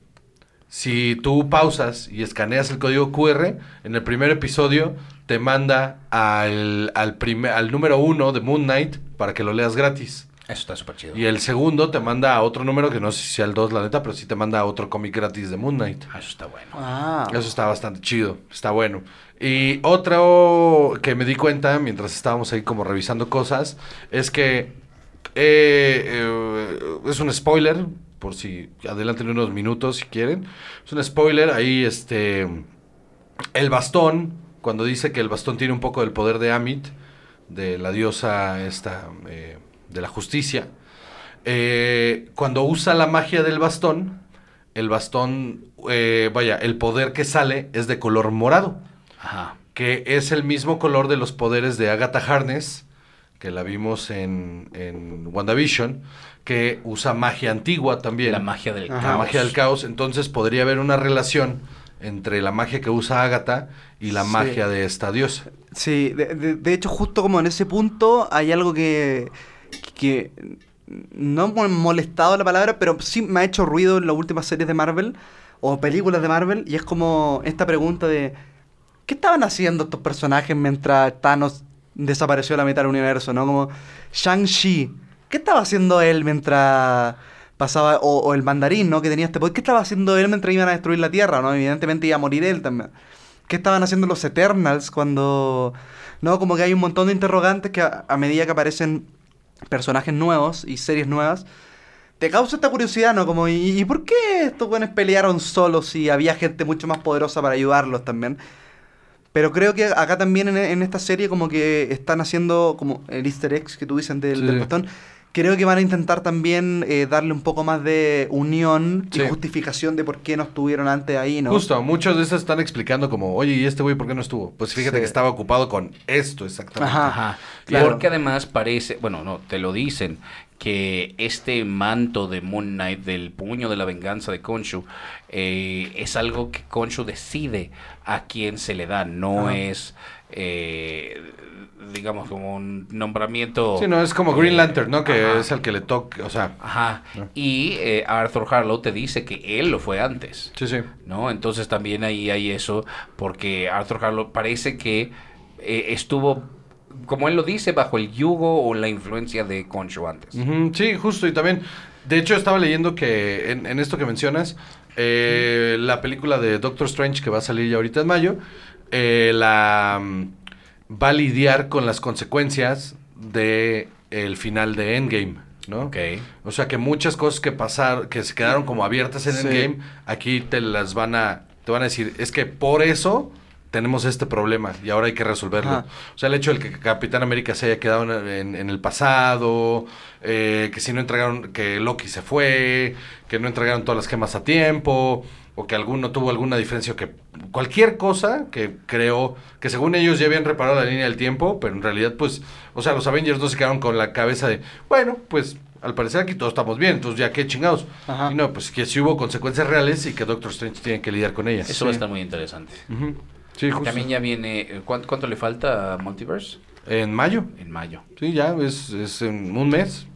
si tú pausas y escaneas el código QR, en el primer episodio te manda al, al, primer, al número uno de Moon Knight para que lo leas gratis. Eso está súper chido. Y el segundo te manda a otro número, que no sé si sea el 2, la neta, pero sí te manda a otro cómic gratis de Moon Knight. Ah, Eso está bueno. Ah. Eso está bastante chido, está bueno. Y otro que me di cuenta mientras estábamos ahí como revisando cosas, es que eh, eh, es un spoiler, por si adelanten unos minutos si quieren. Es un spoiler, ahí este... El bastón, cuando dice que el bastón tiene un poco del poder de Amit, de la diosa esta, eh, de la justicia, eh, cuando usa la magia del bastón, el bastón, eh, vaya, el poder que sale es de color morado, Ajá. que es el mismo color de los poderes de Agatha Harness, que la vimos en, en WandaVision, que usa magia antigua también. La magia del Ajá. La caos. magia del caos. Entonces podría haber una relación entre la magia que usa Agatha y la Sí. magia de esta diosa. Sí, de, de- de hecho, justo como en ese punto hay algo que, que no me ha molestado la palabra, pero sí me ha hecho ruido en las últimas series de Marvel o películas de Marvel, y es como esta pregunta de ¿qué estaban haciendo estos personajes mientras Thanos desapareció de la mitad del universo? ¿no? Como Shang-Chi, ¿qué estaba haciendo él mientras pasaba, o, el mandarín, ¿no? Que tenía este ¿qué estaba haciendo él mientras iban a destruir la Tierra, ¿no? Evidentemente iba a morir él también. ¿Qué estaban haciendo los Eternals cuando... No, como que hay un montón de interrogantes que a medida que aparecen personajes nuevos y series nuevas, te causa esta curiosidad, ¿no? Como, ¿y, y por qué estos buenos pelearon solos si había gente mucho más poderosa para ayudarlos también? Pero creo que acá también en, en esta serie como que están haciendo como el easter eggs que tú dices del, Sí. del bastón. Creo que van a intentar también eh, darle un poco más de unión Sí. y justificación de por qué no estuvieron antes ahí, ¿no? Justo, muchos de estos están explicando como, oye, ¿y este güey por qué no estuvo? Pues fíjate Sí. que estaba ocupado con esto exactamente. Ajá. Ajá. Claro. Porque además parece, bueno, no, te lo dicen, que este manto de Moon Knight, del puño de la venganza de Khonshu, eh, es algo que Khonshu decide a quién se le da, no Ajá. es, eh, digamos, como un nombramiento... Sí, no, es como Green eh, Lantern, ¿no? Que ajá. es el que le toca, o sea, Ajá. Ah. Y eh, Arthur Harlow te dice que él lo fue antes. sí, sí. ¿no? Entonces también ahí hay eso, porque Arthur Harlow parece que eh, estuvo, como él lo dice, bajo el yugo o la influencia de Concho antes. Ujú, Sí, justo, y también, de hecho estaba leyendo que en, en esto que mencionas, eh, la película de Doctor Strange que va a salir ya ahorita en mayo, eh, la mm, va a lidiar con las consecuencias de el final de Endgame, ¿no? Ok. O sea que muchas cosas que pasaron, que se quedaron como abiertas en Sí. Endgame, aquí te las van a, te van a decir, es que por eso tenemos este problema y ahora hay que resolverlo. Ajá. O sea, el hecho de que Capitán América se haya quedado en, en- en el pasado, eh, que si no entregaron, que Loki se fue, que no entregaron todas las gemas a tiempo, o que alguno tuvo alguna diferencia, o que cualquier cosa que creo que según ellos ya habían reparado la línea del tiempo, pero en realidad pues, o sea, los Avengers no se quedaron con la cabeza de, bueno, pues al parecer aquí todos estamos bien, entonces ya qué chingados. Ajá. Y no, pues que sí hubo consecuencias reales y que Doctor Strange tiene que lidiar con ellas. Eso va a estar muy interesante. Ujú. Sí, justo. También ya viene, eh, ¿cuánto, cuánto le falta a Multiverse? En mayo. En mayo. Sí, ya, es, es en un mes.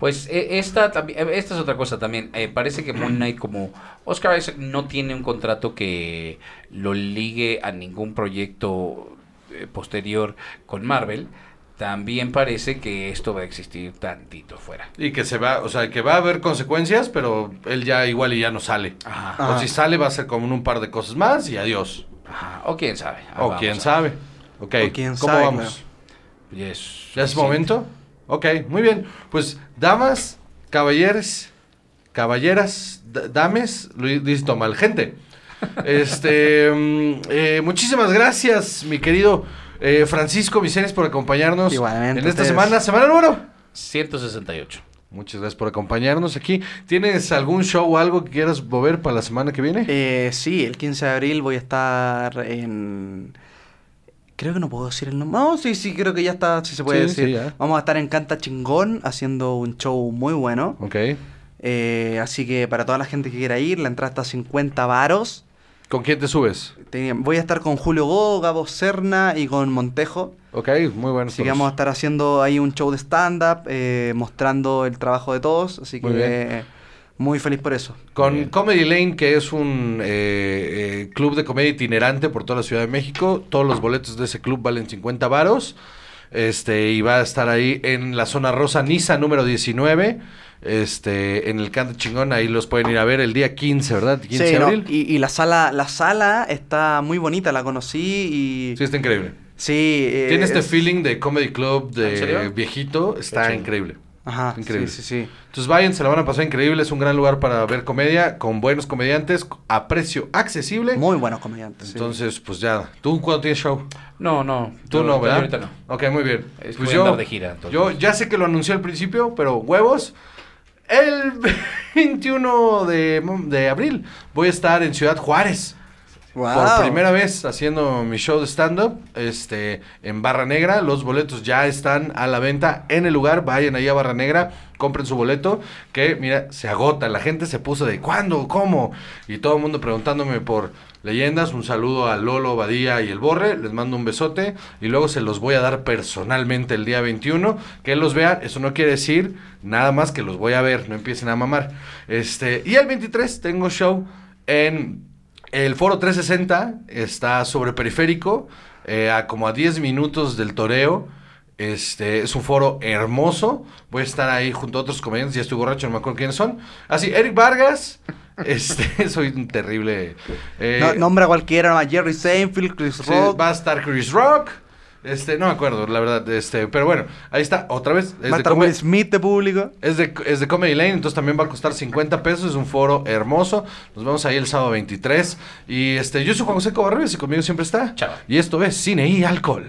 Pues eh, esta, eh, esta es otra cosa también. Eh, parece que Moon Knight, como Oscar Isaac, no tiene un contrato que lo ligue a ningún proyecto eh, posterior con Marvel. También parece que esto va a existir tantito fuera. Y que se va, o sea, que va a haber consecuencias, pero él ya igual y ya no sale. Ajá. O si sale va a ser como un par de cosas más y adiós. Ajá. O quién sabe. Ah, o quién sabe. Ok, O quién ¿cómo sabe, vamos? Ya es, ¿Ya es momento? Ok, muy bien. Pues, damas, caballeros, caballeras, dames, dice mal, gente. Este, *laughs* mm, eh, muchísimas gracias, mi querido eh, Francisco Vicenes, por acompañarnos Igualmente, en esta ustedes. semana. Semana número. 168. Muchas gracias por acompañarnos aquí. ¿Tienes algún show o algo que quieras mover para la semana que viene? Eh, sí, el 15 de abril voy a estar en... Creo que no puedo decir el nombre. No, sí, sí, creo que ya está, sí se puede Sí, decir. sí. Vamos a estar en Canta Chingón haciendo un show muy bueno. Ok. Eh, así que para toda la gente que quiera ir, la entrada está a 50 varos. ¿Con quién te subes? Voy a estar con Julio Go, Gabo Serna y con Montejo. Ok, muy bueno. Así que vamos a estar haciendo ahí un show de stand-up, eh, mostrando el trabajo de todos. Así que Muy eh, muy feliz por eso. Con. Comedy Lane, que es un eh, eh, club de comedia itinerante por toda la Ciudad de México. Todos los boletos de ese club valen 50 varos. Este, y va a estar ahí en la zona rosa Niza número 19. Este, en el Canto Chingón, ahí los pueden ir a ver el día 15, ¿verdad? 15 Sí, de no, abril. y, y la sala, la sala está muy bonita, la conocí y Sí, está increíble. Sí, eh, Tiene este es- feeling de comedy club ¿En de viejito, está increíble. Ajá, Increíble. sí, sí, sí. Entonces vayan, se la van a pasar increíble. Es un gran lugar para ver comedia con buenos comediantes a precio accesible. Muy buenos comediantes. sí. Entonces, pues ya. ¿Tú cuándo tienes show? No, no. Tú yo- no, yo ¿verdad? Ahorita no. Ok, muy bien. Es pues yo, andar de gira, entonces. yo ya sé que lo anuncié al principio, pero huevos. El *laughs* 21 de, de abril voy a estar en Ciudad Juárez. Wow. Por primera vez haciendo mi show de stand-up este, en Barra Negra. Los boletos ya están a la venta en el lugar. Vayan ahí a Barra Negra, compren su boleto. Que mira, se agota. La gente se puso de ¿cuándo? ¿Cómo? Y todo el mundo preguntándome por leyendas. Un saludo a Lolo, Badía y el Borre. Les mando un besote. Y luego se los voy a dar personalmente el día 21. Que los vean. Eso no quiere decir nada más que los voy a ver. No empiecen a mamar. Este, y el 23 tengo show en el Foro 360 está sobre periférico, eh, a como a 10 minutos del toreo. Este, es un foro hermoso. Voy a estar ahí junto a otros comediantes. Ya estoy borracho, no me acuerdo quiénes son. Así, Eric Vargas. *laughs* Este, *laughs* soy un terrible. eh, No- nombra cualquiera, Jerry Seinfeld, Chris Rock, va a estar Chris Rock. Este, no me acuerdo, la verdad. Este, pero bueno, ahí está, otra vez. Es va a de Will Smith de público. es de, es de Comedy Lane, entonces también va a costar 50 pesos. Es un foro hermoso. Nos vemos ahí el sábado 23. Y este, yo soy Juan José Cobarrubias y conmigo siempre está. Chava. Y esto es Cine y Alcohol.